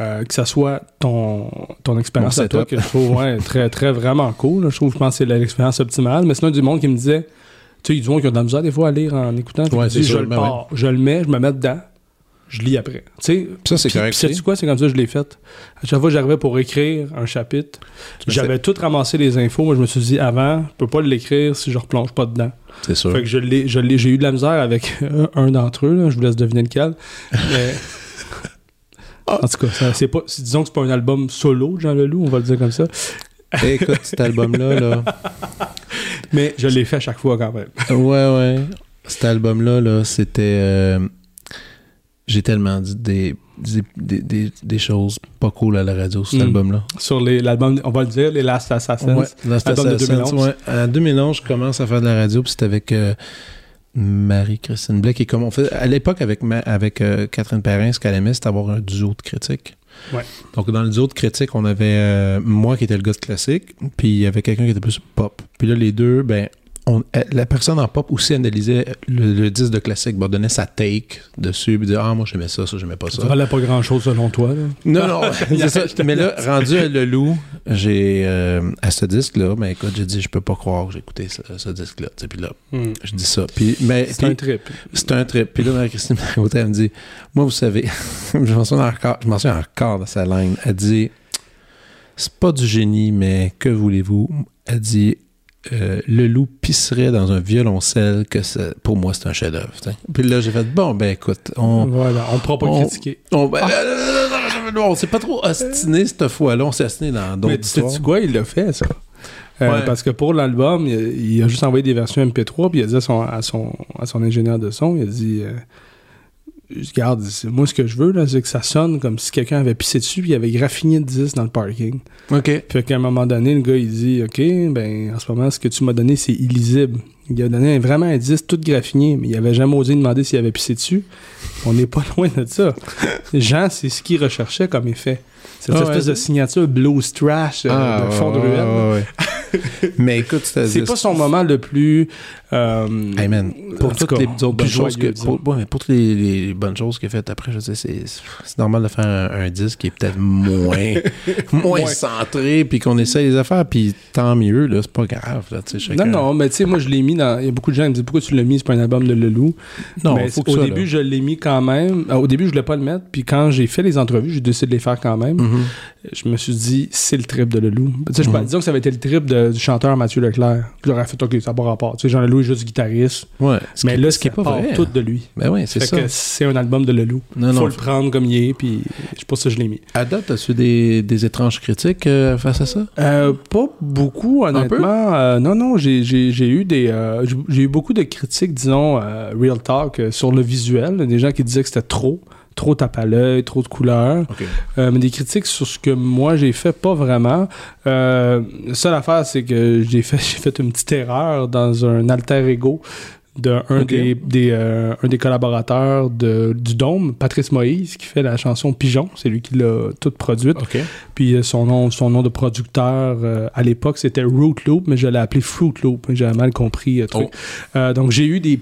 B: Euh, que ça soit ton, ton expérience à toi, que je trouve ouais, très, très vraiment cool. là. Je trouve, je pense que c'est l'expérience optimale. Mais sinon, du monde qui me disait, tu sais, il y a du monde qui a de la misère des fois à lire en écoutant.
A: Ouais,
B: dis, je le
A: ben
B: pars, je le mets, je me mets dedans, je lis après. Tu sais,
A: Ça, c'est correct.
B: sais-tu quoi? C'est comme ça que je l'ai fait. À chaque fois que j'arrivais pour écrire un chapitre, j'avais tout ramassé les infos. Moi, je me suis dit, avant, je peux pas l'écrire si je replonge pas dedans.
A: C'est sûr.
B: Fait que je l'ai, je j'ai eu de la misère avec un, [LAUGHS] un d'entre eux. là. Je vous laisse deviner lequel. Mais... [LAUGHS] En tout cas, c'est pas, disons que c'est pas un album solo de Jean Leloup, on va le dire comme ça.
A: Écoute, cet album-là, là... [LAUGHS]
B: Mais je l'ai fait à chaque fois quand même.
A: Ouais, ouais. Cet album-là, là, c'était. euh, J'ai tellement dit des, des, des, des- des choses pas cool à la radio, cet
B: Mm.
A: album-là.
B: Sur l'album, on va le dire, les Last Assassins.
A: Ouais, c'était
B: album de
A: ça,
B: 2011.
A: ouais. En 2011, je commence à faire de la radio, puis c'était avec euh, Marie-Christine comme on fait à l'époque avec, ma- avec euh, Catherine Perrin, ce qu'elle aimait, c'était avoir un duo de critiques.
B: Ouais.
A: Donc, dans le duo de critiques, on avait euh, moi qui étais le gars de classique, puis il y avait quelqu'un qui était plus pop. Puis là, les deux, ben, on- euh, la personne en pop aussi analysait le, le disque de classique, bon, donnait sa take dessus, puis disait Ah, moi, j'aimais ça, ça, j'aimais pas ça.
B: Ça valait pas grand chose selon toi. là?
A: Non, non, [LAUGHS] c'est ça. Mais là, rendu à Le Loup, j'ai euh, à ce disque-là, mais écoute, j'ai dit, je peux pas croire que j'ai écouté ce, ce disque-là. Tu sais, Puis là,
B: Hmm.
A: je dis ça. Puis, mais,
B: C'est un trip.
A: c'est un trip. Puis là, Marie-Christine [LAUGHS] Marcotte, elle me dit, moi, vous savez, [LAUGHS] je m'en souviens encore, je m'en souviens encore de sa ligne. Elle dit, c'est pas du génie, mais que voulez-vous? Elle dit, euh, le loup pisserait dans un violoncelle que ça- pour moi c'est un chef-d'œuvre. Puis là j'ai fait bon ben écoute on,
B: Voilà, on ne pourra pas
A: on-
B: critiquer.
A: on, ben, on s'est pas trop ostiné cette fois-là, on s'est ostiné dans
B: Mais
A: d'autres
B: tu sais
A: histoires.
B: quoi, il l'a fait, ça? Euh,
A: Ouais.
B: Parce que pour l'album, il, il a juste envoyé des versions MP3, puis il a dit à son, à son, à son ingénieur de son, il a dit euh, Regarde, moi, ce que je veux, là, c'est que ça sonne comme si quelqu'un avait pissé dessus, puis il avait graffiné de 10 dans le parking.
A: OK.
B: Fait qu'à un moment donné, le gars, il dit Ok, ben, en ce moment, ce que tu m'as donné, c'est illisible. Il a donné vraiment un 10 tout graffiné, mais il avait jamais osé demander s'il avait pissé dessus. On n'est pas [LAUGHS] loin de ça. Jean, c'est ce qu'il recherchait comme effet. Cette
A: Ah
B: espèce
A: ouais.
B: de signature blues trash euh, de fond de ruelle.
A: ouais. [LAUGHS] Mais écoute,
B: C'est pas son moment le plus. Euh,
A: Hey man, pour toutes les autres bonnes choses que, pour, ouais, mais pour toutes les, bonnes choses qu'il a faites après, je sais, c'est, normal de faire un, un disque qui est peut-être moins, [LAUGHS] moins centré, puis qu'on essaie les affaires, puis tant mieux, là, c'est pas grave, là, tu sais, chacun-
B: Non, non, mais tu sais, moi, je l'ai mis dans. Il y a beaucoup de gens qui me disent pourquoi tu l'as mis, c'est pas un album de Leloup.
A: Non,
B: mais
A: faut que
B: au
A: ça,
B: début,
A: là.
B: je l'ai mis quand même. Euh, Au début, je voulais pas le mettre. Puis quand j'ai fait les entrevues, j'ai décidé de les faire quand même.
A: Mhm.
B: Je me suis dit, c'est le trip de Leloup. Tu sais, je
A: Mhm.
B: disons que ça avait été le trip de- du chanteur Mathieu Leclerc. Puis J'aurais fait, OK, ça n'a pas rapport. Tu sais, Jean Leloup juste guitariste.
A: Ouais, ce
B: mais
A: qui,
B: là,
A: ce qui est pas
B: part
A: vrai.
B: tout de lui.
A: Ben oui, c'est ça.
B: que c'est un album de Leloup.
A: Non,
B: Faut
A: non.
B: le prendre comme il est. Puis c'est pour ça que je l'ai mis.
A: À date, as-tu des, des étranges critiques euh, face à ça?
B: Euh, pas beaucoup, honnêtement. Euh, non, non, j'ai, eu des, euh, j'ai- eu beaucoup de critiques, disons, euh, real talk euh, sur le visuel. Des gens qui disaient que c'était trop, trop tape à l'œil, trop de couleurs. Euh, mais des critiques sur ce que moi j'ai fait, pas vraiment. Euh, la seule affaire, c'est que j'ai fait, [LAUGHS] j'ai fait une petite erreur dans un alter ego d'un des, des, euh, un des collaborateurs de, du Dôme, Patrice Moïse, qui fait la chanson Pigeon. C'est lui qui l'a toute produite. Puis euh, son, nom, son nom de producteur euh, à l'époque, c'était Root Loop, mais je l'ai appelé Fruit Loop. J'avais mal compris. Oh. donc j'ai eu des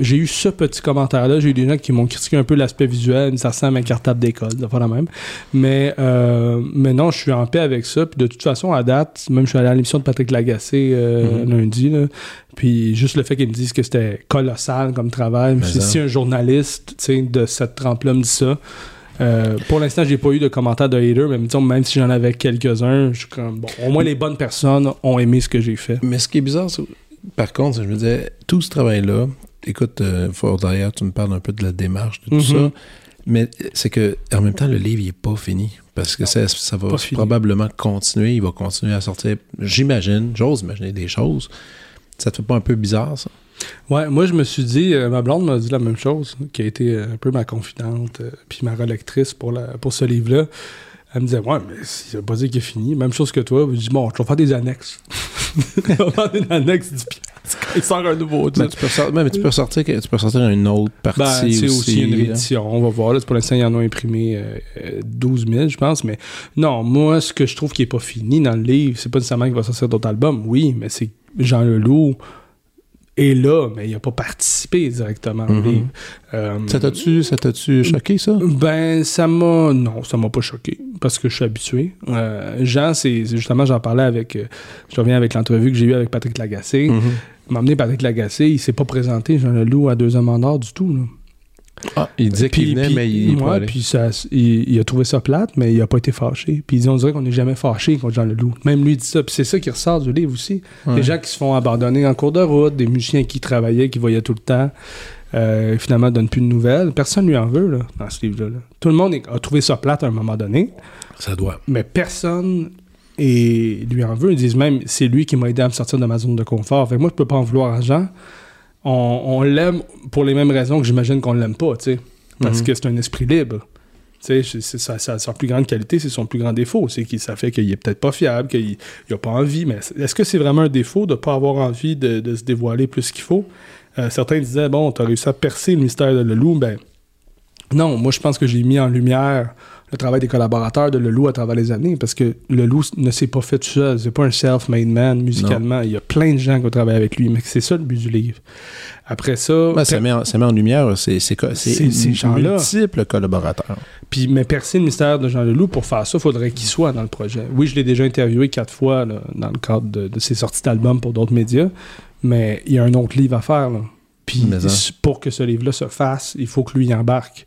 B: j'ai eu ce petit commentaire-là. J'ai eu des gens qui m'ont critiqué un peu l'aspect visuel. Ça ressemble à un cartable d'école, pas la même. Mais, mais non, je suis en paix avec ça. Puis de toute façon, à date, même je suis allé à l'émission de Patrick Lagacé mm-hmm. lundi, là, puis juste le fait qu'ils me disent que c'était colossal comme travail. si un journaliste de cette trempe-là me dit ça, euh, pour l'instant, j'ai pas eu de commentaires de haters, mais même si j'en avais quelques-uns, je suis comme bon, au moins les bonnes personnes ont aimé ce que j'ai fait.
A: Mais ce qui est bizarre, par contre, je me disais, tout ce travail-là, écoute, euh, d'ailleurs, tu me parles un peu de la démarche, de tout mm-hmm. ça, mais c'est que en même temps, le livre, il est pas fini. Parce que ça, ça, va probablement continuer, il va continuer à sortir, j'imagine, j'ose imaginer des choses. Ça te fait pas un peu bizarre, ça?
B: Ouais, moi, je me suis dit, euh, ma blonde m'a dit la même chose, qui a été euh, un peu ma confidente, euh, puis ma relectrice pour, la, pour ce livre-là. Elle me disait, ouais, mais ça veut pas dire qu'il est fini. Même chose que toi. Je dis, bon, je vais faire des annexes. [LAUGHS] je vais faire une annexe du quand il sort un nouveau
A: mais tu, peux sortir, mais tu peux sortir, tu peux sortir une autre partie ben, aussi. aussi
B: une réédition. On va voir. Là, pour l'instant, ils en ont imprimé 12 000, je pense. Mais non, moi, ce que je trouve qui est pas fini dans le livre, c'est pas nécessairement qu'il va sortir d'autres albums. Oui, mais c'est Jean Leloup est là, mais il n'a pas participé directement
A: mhm. euh, ça t'a-tu, choqué, ça?
B: Ben, ça m'a... Non, ça m'a pas choqué, parce que je suis habitué. Euh, Jean, c'est, justement, j'en parlais avec... Euh, je reviens avec l'entrevue que j'ai eue avec Patrick Lagacé. M'a amené Patrick Lagacé, il s'est pas présenté, Jean Leloup, à deux hommes en or du tout, là.
A: Ah, il disait qu'il venait, mais il,
B: puis ça, il, a trouvé ça plate, mais il a pas été fâché. Puis il dit, on dirait qu'on n'est jamais fâché contre Jean Leloup. Même lui dit ça. Puis c'est ça qui ressort du livre aussi. Des gens qui se font abandonner en cours de route, des musiciens qui travaillaient, qui voyaient tout le temps, euh, finalement ne donnent plus de nouvelles. Personne lui en veut là, dans ce livre-là. Tout le monde a trouvé ça plate à un moment donné.
A: Ça doit.
B: Mais personne et lui en veut. Ils disent même, c'est lui qui m'a aidé à me sortir de ma zone de confort. Fait moi, je peux pas en vouloir à Jean on, l'aime pour les mêmes raisons que j'imagine qu'on l'aime pas, tu sais. Parce mhm. que c'est un esprit libre. Tu sais, sa, plus grande qualité, c'est son plus grand défaut. C'est que ça fait qu'il est peut-être pas fiable, qu'il n'a pas envie. Mais est-ce que c'est vraiment un défaut de ne pas avoir envie de, se dévoiler plus qu'il faut? Euh, certains disaient, bon, tu as réussi à percer le mystère de Leloup. Ben, non, moi, je pense que j'ai mis en lumière le travail des collaborateurs de Leloup à travers les années, parce que Leloup ne s'est pas fait tout seul. C'est pas un self-made man musicalement. Il y a plein de gens qui ont travaillé avec lui, mais c'est ça le but du livre. Après ça...
A: ça, met en, ça, met en, lumière c'est multiples collaborateurs.
B: Puis, mais percer le mystère de Jean Leloup, pour faire ça, il faudrait qu'il soit dans le projet. Oui, je l'ai déjà interviewé quatre fois dans le cadre de, ses sorties d'albums pour d'autres médias, mais il y a un autre livre à faire. Puis, pour que ce livre-là se fasse, il faut que lui y embarque.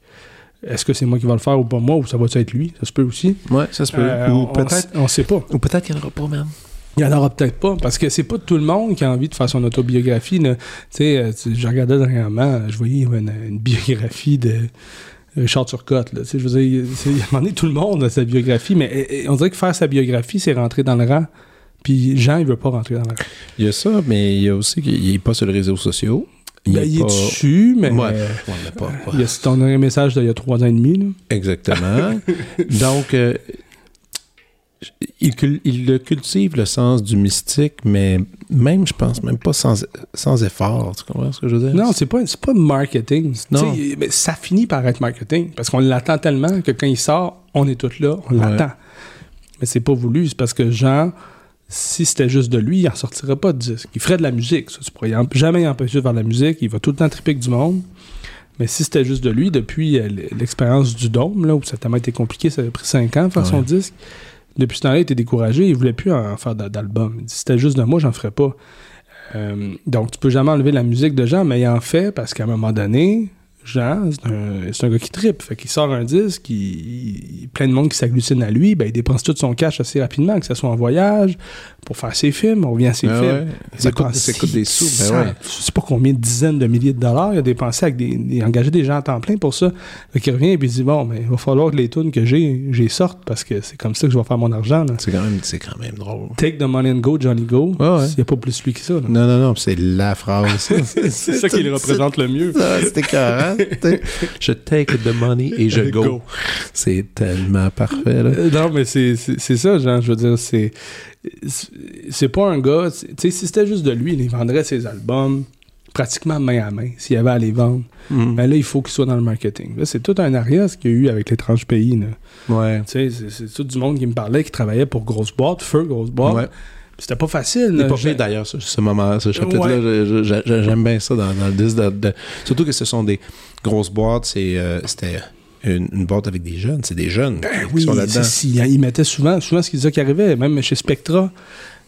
B: Est-ce que c'est moi qui va le faire ou pas moi, ou ça va être lui? Ça se peut aussi.
A: Oui, ça se peut.
B: Euh, ou peut-être. On, sait pas.
A: Ou peut-être qu'il n'y en aura pas même.
B: Il n'y en aura peut-être pas, parce que c'est pas tout le monde qui a envie de faire son autobiographie. Tu sais, euh, je regardais dernièrement, je voyais une, biographie de Richard Turcotte. Là. Je veux dire, il a demandé tout le monde à sa biographie, mais on dirait que faire sa biographie, c'est rentrer dans le rang. Puis Jean, il veut pas rentrer dans le rang.
A: Il y a ça, mais il y a aussi qu'il n'est pas sur les réseaux sociaux.
B: Il, est, ben, dessus, mais. Ouais, pas, Il y a ton message d'il y a trois ans et demi.
A: Exactement. [LAUGHS] Donc, euh, il, il, cultive le sens du mystique, mais même, je pense, même pas sans, sans effort. Tu comprends ce que je veux dire?
B: Non, c'est pas, pas marketing. Non. Mais ça finit par être marketing parce qu'on l'attend tellement que quand il sort, on est tous là, on l'attend. Mais c'est pas voulu, c'est parce que Jean si c'était juste de lui, il n'en sortirait pas de disque. Il ferait de la musique, ça. Tu pourrais jamais empêcher de faire de la musique. Il va tout le temps triper du monde. Mais si c'était juste de lui, depuis euh, l'expérience du Dôme, là, où ça a tellement été compliqué, ça a pris cinq ans de faire son disque, depuis ce temps-là, il était découragé. Il voulait plus en faire d'album. Il dit, c'était juste de moi, j'en ferais pas. Euh, donc, tu peux jamais enlever la musique de gens, mais il en fait parce qu'à un moment donné, Jean, c'est un, gars qui tripe. Fait qu'il sort un disque, il, plein de monde qui s'agglutine à lui, ben, il dépense tout son cash assez rapidement, que ce soit en voyage, pour faire ses films, on revient à ses ah films.
A: Ça, coûte, des sous? Ben
B: Je sais pas combien de dizaines de milliers de dollars il a dépensé avec des, engager des gens à temps plein pour ça. Fait qu'il revient et puis il dit bon, mais il va falloir que les tunes que j'ai, j'ai sorte parce que c'est comme ça que je vais faire mon argent.
A: C'est quand même, c'est quand même drôle.
B: Take the money and go, Johnny Go. Il n'y a pas plus lui que ça. Non,
A: non, non, c'est la phrase. [LAUGHS]
B: c'est ça qui le représente le mieux.
A: C'était carré. [LAUGHS] je take the money et je go. C'est tellement parfait. Là.
B: Euh, non, mais c'est ça, genre, je veux dire, c'est c'est pas un gars, tu sais, si c'était juste de lui, il vendrait ses albums, pratiquement main à main s'il y avait à les vendre.
A: Mhm.
B: Mais là, il faut qu'ils soient dans le marketing. Là, c'est tout un arrière ce qu'il y a eu avec l'étrange pays. Là.
A: Ouais.
B: Tu sais, c'est- c'est tout du monde qui me parlait, qui travaillait pour Grosse Boîte, Feu Grosse Boîte.
A: Ouais.
B: C'était pas facile.
A: C'est pas pire d'ailleurs, ce, ce moment, ce chapitre-là. J'aime bien ça dans, dans le disque. de- de- surtout que ce sont des grosses boîtes. euh, C'était une, une boîte avec des jeunes. C'est des jeunes
B: Ben
A: qui
B: oui,
A: sont là-dedans.
B: ils mettaient souvent, souvent ce qu'ils disaient qui arrivait, même chez Spectra,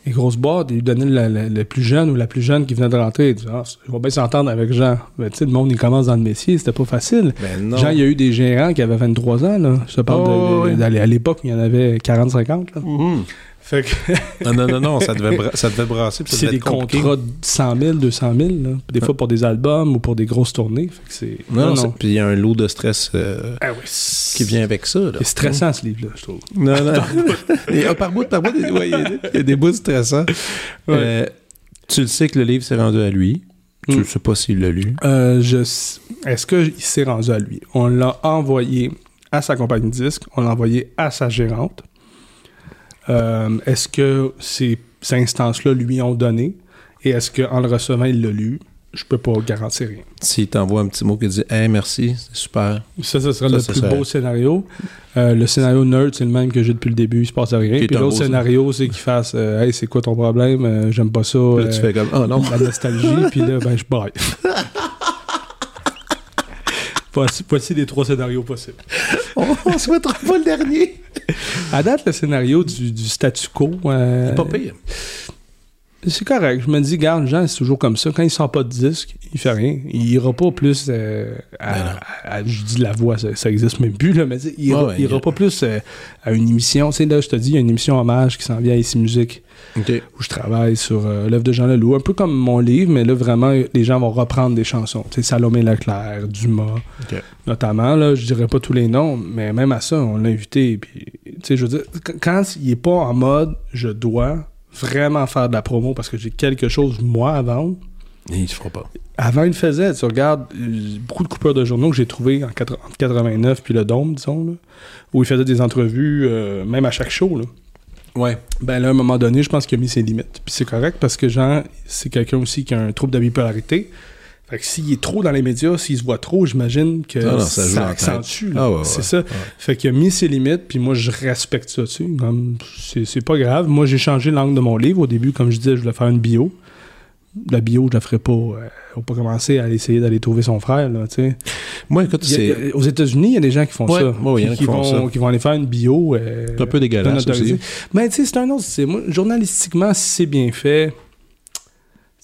B: les grosses boîtes, ils donnaient le, le- le plus jeune ou la plus jeune qui venait de rentrer. Ils disaient, ah, je vais bien s'entendre avec Jean. Mais tu sais, le monde, il commence dans le métier, c'était pas facile.
A: Ben.
B: Jean, il y a eu des gérants qui avaient 23 ans, là. Je te parle
A: Oh,
B: de-
A: oui.
B: d'aller- à l'époque, il y en avait 40-50, là.
A: Mhm.
B: Fait que [LAUGHS]
A: Non, non, non, non, ça devait, bra- ça devait brasser.
B: c'est des
A: compliqué.
B: contrats de 100 000, 200 000, là. Des fois pour des albums ou pour des grosses tournées. Fait que.
A: Non, non, Puis il y a un lot de stress euh,
B: Ah oui,
A: qui vient avec ça.
B: C'est stressant, ce livre-là, je trouve.
A: Non, non. [LAUGHS] Et, ah, par bout, par bout, il ouais, il y a des- il y a des bouts stressants. Euh, tu le sais que le livre s'est rendu à lui. Tu
B: Mm.
A: ne sais pas s'il l'a lu.
B: Euh, je Est-ce qu'il s'est rendu à lui? On l'a envoyé à sa compagnie de disques, on l'a envoyé à sa gérante. Euh, est-ce que ces, ces instances-là lui ont donné? Et est-ce qu'en le recevant, il l'a lu? Je peux pas garantir rien.
A: S'il t'envoie un petit mot qui dit Hey, merci, c'est super.
B: Ça, ce serait
A: Ça,
B: le plus
A: serait-
B: beau scénario. Euh, le scénario nerd, c'est le même que j'ai depuis le début, il se passe rien. Puis l'autre scénario, c'est qu'il fasse euh, Hey, c'est quoi ton problème? Euh, J'aime pas ça.
A: Puis là, tu fais comme Oh non.
B: la nostalgie, puis là, ben, je. [LAUGHS] voici, les trois scénarios possibles. [LAUGHS]
A: On souhaitera pas le dernier.
B: À date, le scénario du, du statu quo, euh,
A: Pas pire.
B: C'est correct. Je me dis, garde, Jean, c'est toujours comme ça. Quand il sort pas de disque, il fait rien. Il ira pas plus euh, à,
A: Ben
B: à- Je dis la voix, ça, ça existe même plus, là, mais il ira,
A: Ouais, ouais,
B: il ira
A: il-
B: pas plus euh, à une émission. Tu sais, là, je te dis, il y a une émission hommage qui s'en vient à Ici Musique. Où je travaille sur euh, l'œuvre de Jean Leloup, un peu comme mon livre, mais là, vraiment, les gens vont reprendre des chansons. Tu sais, Salomé Leclerc, Dumas, notamment, là, je dirais pas tous les noms, mais même à ça, on l'a invité. Puis, tu sais, je veux dire, qu- quand il est pas en mode « je dois vraiment faire de la promo parce que j'ai quelque chose, moi, à vendre »,
A: Il ne fera pas.
B: avant, il le faisait. Tu regardes euh, beaucoup de coupeurs de journaux que j'ai trouvés en entre 89 puis le Dôme, disons, là, où il faisait des entrevues, euh, même à chaque show, là.
A: Ouais.
B: Ben là, à un moment donné, je pense qu'il a mis ses limites. Puis c'est correct parce que Jean, c'est quelqu'un aussi qui a un trouble de bipolarité. Fait que s'il est trop dans les médias, s'il se voit trop, j'imagine que
A: Ah non,
B: ça,
A: ça
B: accentue.
A: Ah ouais, ouais,
B: c'est ça. Fait qu'il a mis ses limites, puis moi, je respecte ça, tu sais. C'est c'est pas grave. Moi, j'ai changé l'angle de mon livre. Au début, comme je disais, je voulais faire une bio. La bio, je la ferais pas. Euh, faut pas commencer à essayer d'aller trouver son frère, là, tu sais.
A: Moi, écoute, c'est
B: Aux États-Unis, il y a des gens qui font ça.
A: ouais, il y en a
B: qui,
A: qui font
B: vont,
A: ça.
B: qui vont aller faire une bio. euh,
A: un peu dégueulasse aussi.
B: Mais tu sais, c'est un autre. c'est- Moi, journalistiquement, si c'est bien fait.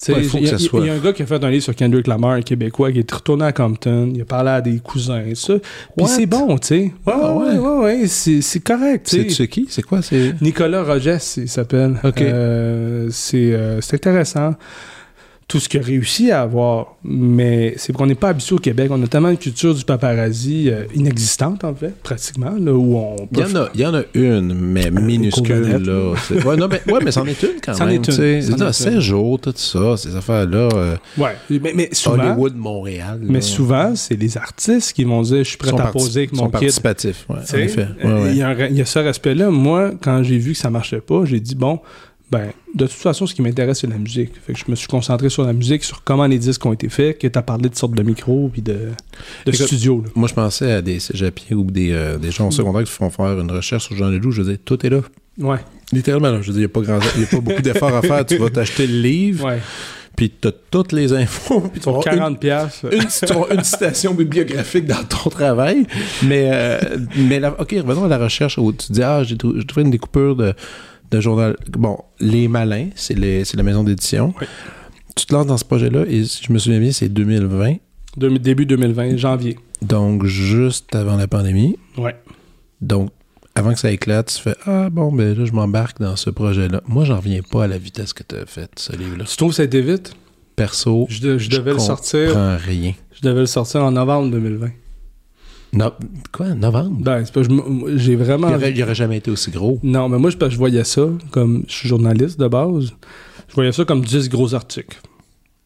A: Ouais, il
B: y,
A: soit.
B: y a un gars qui a fait un livre sur Kendrick Lamar, un Québécois, qui est retourné à Compton. Il a parlé à des cousins et ça. Puis c'est bon, tu sais. Ouais,
A: Ah,
B: ouais,
A: ouais.
B: ouais, ouais, c'est correct,
A: C'est qui? C'est quoi?
B: Nicolas Rogès, il s'appelle.
A: Ok.
B: Euh, c'est euh, c'est intéressant. Tout ce qu'il a réussi à avoir, mais c'est qu'on n'est pas habitué au Québec. On a tellement une culture du paparazzi euh, inexistante, en fait, pratiquement, là, où on
A: Il y, en a, il y en a une, mais minuscule,
B: Covalette,
A: là. Ouais, non, mais, ouais, mais c'en est une quand [LAUGHS]
B: C'en
A: même.
B: est une. C'en
A: C'est ça,
B: est
A: 16
B: une.
A: jours, tout ça, ces affaires-là. euh,
B: Ouais, mais, mais souvent,
A: Hollywood, Montréal.
B: mais souvent, c'est les artistes qui vont dire je suis prêt à poser avec mon kid.
A: participatifs, ouais, en effet. Ouais,
B: euh,
A: ouais.
B: Il, y a un- il y a ce respect-là. Moi, quand j'ai vu que ça marchait pas, j'ai dit bon, ben, de toute façon, ce qui m'intéresse, c'est la musique. Fait que je me suis concentré sur la musique, sur comment les disques ont été faits, que tu as parlé de sortes de micros puis de, de studios. là.
A: Moi, je pensais à des cégepiers ou des, euh, des gens au secondaire qui font faire une recherche sur Jean Leloup. Je veux dire, tout est là.
B: Ouais,
A: Littéralement, là. Je veux dire, il n'y a, pas grand- il y a pas beaucoup d'efforts à faire. Tu vas t'acheter le livre,
B: ouais.
A: puis tu as toutes les infos. Puis tu vas
B: Pour
A: avoir une
B: 40 piastres.
A: une, avoir une citation bibliographique dans ton travail. Mais, euh, mais la- OK, revenons à la recherche où tu dis Ah, j'ai trouvé une découpure de, de journal. Bon, Les Malins, c'est les- c'est la maison d'édition.
B: Oui.
A: Tu te lances dans ce projet-là et si je me souviens bien, c'est 2020.
B: De- début 2020, janvier.
A: Donc, juste avant la pandémie.
B: Ouais.
A: Donc, avant que ça éclate, tu fais Ah, bon, ben là, je m'embarque dans ce projet-là. Moi, j'en reviens pas à la vitesse que tu as faite, ce livre-là.
B: Tu trouves que ça a été vite?
A: Perso,
B: Je, de- je devais le sortir.
A: rien.
B: Je devais le sortir en novembre 2020.
A: No- quoi, novembre?
B: Ben, c'est pas, j'ai vraiment.
A: Il aurait, il aurait jamais été aussi gros.
B: Non, mais moi, je, voyais ça comme. Je suis journaliste de base. Je voyais ça comme 10 gros articles.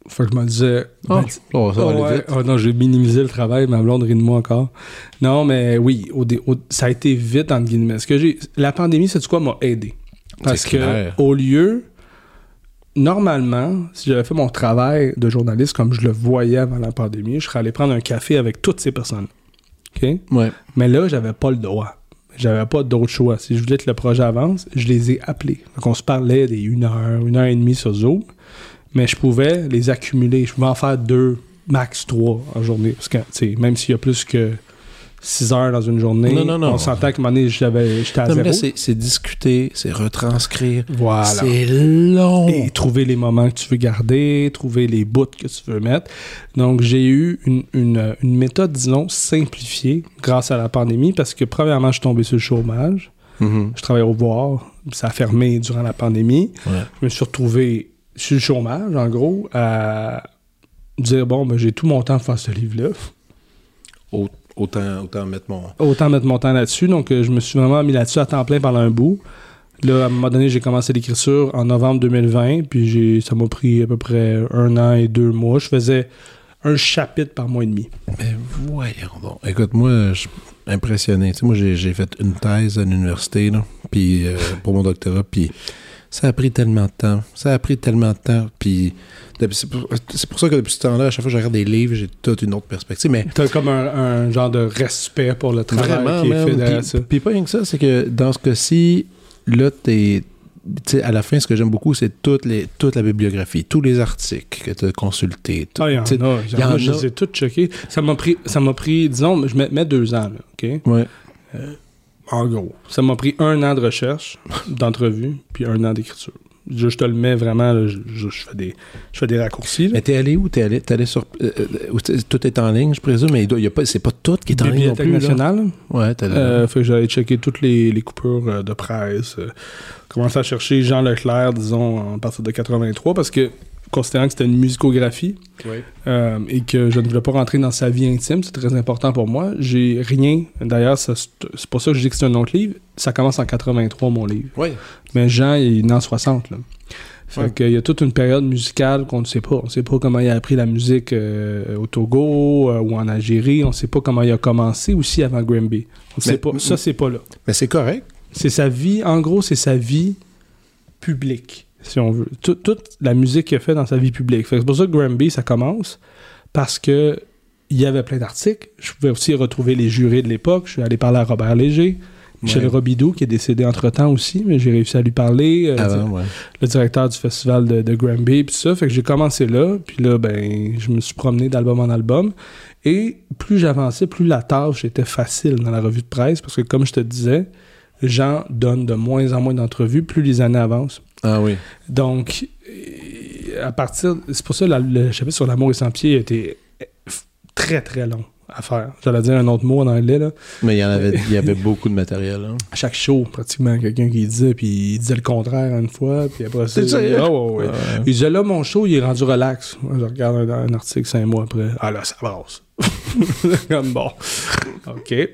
B: Fait que je me disais.
A: Ah,
B: ben,
A: oh, ça va aller
B: ouais.
A: vite.
B: Oh non, j'ai minimisé le travail, ma blonde rit de moi encore. Non, mais oui, au dé- au- ça a été vite, entre guillemets. Ce que j'ai, la pandémie, c'est quoi, m'a aidé? Parce que,
A: clair.
B: au lieu normalement, si j'avais fait mon travail de journaliste comme je le voyais avant la pandémie, je serais allé prendre un café avec toutes ces personnes.
A: Ouais.
B: Mais là, j'avais pas le droit. J'avais pas d'autre choix. Si je voulais que le projet avance, je les ai appelés. Donc, on se parlait des une heure, une heure et demie sur Zoom. Mais je pouvais les accumuler. Je pouvais en faire deux, max trois en journée. Parce que, même s'il y a plus que 6 heures dans une journée,
A: Non, non, non.
B: on s'entend qu'à un moment donné, j'avais- j'étais à
A: Non,
B: zéro.
A: c'est c'est discuter, c'est retranscrire.
B: Voilà.
A: C'est long.
B: Et trouver les moments que tu veux garder, trouver les bouts que tu veux mettre. Donc, j'ai eu une, une- une méthode, disons, simplifiée grâce à la pandémie parce que, premièrement, je suis tombé sur le chômage.
A: Mhm.
B: Je travaillais au bois, ça a fermé durant la pandémie.
A: Ouais.
B: Je me suis retrouvé sur le chômage, en gros, à dire bon, ben, j'ai tout mon temps à faire ce livre-là.
A: Au- Autant, autant mettre mon.
B: Autant mettre mon temps là-dessus. Donc, euh, je me suis vraiment mis là-dessus à temps plein pendant un bout. Là, à un moment donné, j'ai commencé l'écriture en novembre 2020, puis ça m'a pris à peu près un an et deux mois. Je faisais un chapitre par mois et demi.
A: Mais voyons donc. Écoute, moi, je suis impressionné. Tu sais, moi, j'ai j'ai fait une thèse à l'université, là, puis euh, pour mon doctorat, puis ça a pris tellement de temps. Ça a pris tellement de temps, puis c'est pour, ça que depuis ce temps-là, à chaque fois que je regarde des livres, j'ai toute une autre perspective. Mais
B: T'as comme un, un genre de respect pour le travail
A: vraiment,
B: qui est fait derrière
A: puis-
B: ça.
A: Puis pas rien que ça, c'est que dans ce cas-ci, là, t'es. Tu sais, à la fin, ce que j'aime beaucoup, c'est toute, les, toute la bibliographie, tous les articles que tu as consultés. tout-
B: Ah, il y en a. y en a, je les ai. Ça m'a pris, ça m'a pris, disons, je mets, mets deux ans, là, OK?
A: Ouais.
B: En gros. Ça m'a pris un an de recherche, d'entrevue, puis un an d'écriture. Je, je te le mets vraiment, là, je, je- je fais, des, je fais des raccourcis. là.
A: Mais t'es allé où? T'es allé, t'es allé sur... euh, euh, tout est en ligne, je présume, mais il y a pas, c'est pas tout qui est en ligne non
B: Bibliothèque
A: plus. là.
B: nationale.
A: Ouais, t'es allé.
B: Euh, fait que j'allais checker toutes les, les coupures euh, de presse. euh, commencer à chercher Jean Leclerc, disons, à partir de 83, parce que, considérant que c'était une musicographie euh, et que je ne voulais pas rentrer dans sa vie intime, c'est très important pour moi. J'ai rien. D'ailleurs, c'est pour ça que je dis que c'est un autre livre. Ça commence en 83, mon livre. Mais Jean, il est né en 60. Là. Fait
A: Ouais.
B: qu'il y a toute une période musicale qu'on ne sait pas. On ne sait pas comment il a appris la musique euh, au Togo euh, ou en Algérie. On ne sait pas comment il a commencé aussi avant Grimby. On ne
A: Mais-
B: sait pas. Ça, c'est pas là.
A: Mais c'est correct.
B: C'est sa vie, en gros, c'est sa vie publique, si on veut. Tout- toute la musique qu'il a fait dans sa vie publique. C'est pour ça que Granby, ça commence, parce que il y avait plein d'articles. Je pouvais aussi retrouver les jurés de l'époque. Je suis allé parler à Robert Léger, Michel
A: Ouais.
B: Robidoux, qui est décédé entre-temps aussi, mais j'ai réussi à lui parler. euh,
A: ouais.
B: le directeur du festival de, de Granby, puis ça. Fait que j'ai commencé là, puis là, ben, je me suis promené d'album en album. Et plus j'avançais, plus la tâche était facile dans la revue de presse, parce que comme je te disais, Jean donne de moins en moins d'entrevues, plus les années avancent.
A: Ah oui.
B: Donc, à partir... C'est pour ça que le chapitre sur l'amour et sans pied f- très, très long à faire. J'allais dire un autre mot en anglais, là.
A: Mais il y en avait, il y avait beaucoup de matériel. hein.
B: À [LAUGHS] chaque show, pratiquement, quelqu'un qui disait, puis il disait le contraire une fois, puis après ça...
A: C'est ça,
B: il-
A: hein?
B: Ah, ouais, ouais.
A: Ouais.
B: Il disait là, mon show, il est rendu relax. Je regarde un, un article cinq mois après. Ah là, ça brasse. [LAUGHS] Comme bon. OK. [LAUGHS]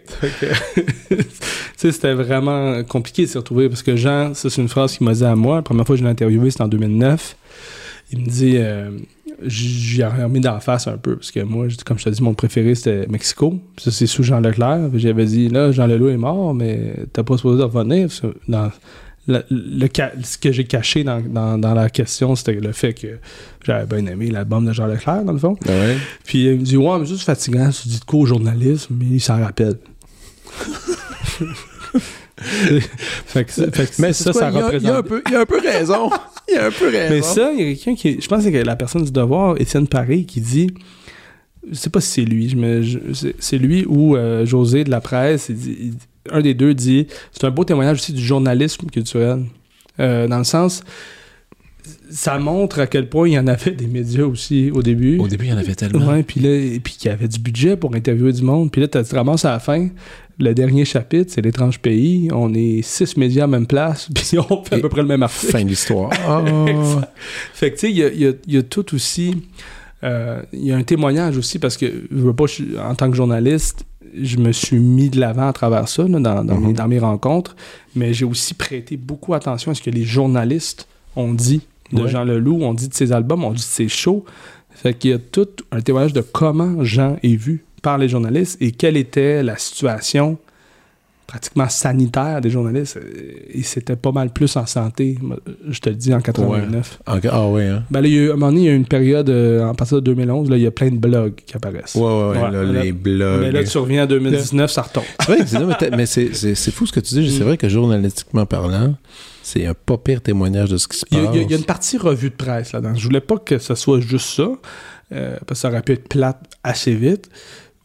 B: Sais, c'était vraiment compliqué de s'y retrouver parce que Jean, ça, c'est une phrase qu'il m'a dit à moi. La première fois que je l'ai interviewé, c'était en 2009. Il me dit, euh, j'y ai remis d'en face un peu parce que moi, comme je te dis, mon préféré, c'était Mexico. Ça, c'est sous Jean Leclerc. J'avais dit, là, Jean Leloup est mort, mais t'as pas supposé revenir. Dans le, ce que j'ai caché dans, dans- dans la question, c'était le fait que j'avais bien aimé l'album de Jean Leclerc, dans le fond.
A: Ah ouais?
B: Puis il me dit Ouais, mais c'est fatigant, tu dis de quoi au journalisme, mais il s'en rappelle. [LAUGHS] [LAUGHS] fait que, ça- fait que
A: Mais
B: ça,
A: ça,
B: ça
A: il, y a, il y a
B: représente.
A: un peu, il y a un peu raison. Il y a un peu raison.
B: Mais ça, il y a quelqu'un qui. Je pense que c'est la personne du devoir, Étienne Paris, qui dit. Je sais pas si c'est lui, je- c'est- c'est lui ou euh, José de la presse. il dit- il- un des deux dit c'est un beau témoignage aussi du journalisme culturel. Euh, dans le sens, ça montre à quel point il y en avait des médias aussi au début.
A: Au début, il y en avait tellement.
B: Ouais, puis là, et puis qu'il y avait du budget pour interviewer du monde. Puis là, tu te ramasses à la fin. Le dernier chapitre, c'est l'étrange pays. On est six médias à même place, [LAUGHS] puis on fait à peu près le même article.
A: Fin de l'histoire. [LAUGHS]
B: Fait que tu sais, il y a, il y a- il y a tout aussi. euh, Il y a un témoignage aussi parce que je veux pas, je- en tant que journaliste, je me suis mis de l'avant à travers ça là, dans, dans,
A: Mhm.
B: mes, dans mes rencontres, mais j'ai aussi prêté beaucoup attention à ce que les journalistes ont dit de
A: Ouais.
B: Jean Leloup, ont dit de ses albums, ont dit de ses shows. Fait qu'il y a tout un témoignage de comment Jean est vu par les journalistes et quelle était la situation pratiquement sanitaire des journalistes. Et c'était pas mal plus en santé, je te le dis, en 89.
A: Ah ouais, hein?
B: Ben là, il y a, à un moment donné, il y a une période, euh, en partir de 2011, là, il y a plein de blogs qui apparaissent.
A: Ouais, ouais, ouais, là, les blogs.
B: Mais là, tu reviens en 2019, ça retombe. [LAUGHS]
A: C'est vrai, mais, c'est fou ce que tu dis. C'est mm. vrai que journalistiquement parlant, c'est un pas pire témoignage de ce qui se passe.
B: Il y, a, une partie revue de presse là-dedans. Je voulais pas que ce soit juste ça, euh, parce que ça aurait pu être plate assez vite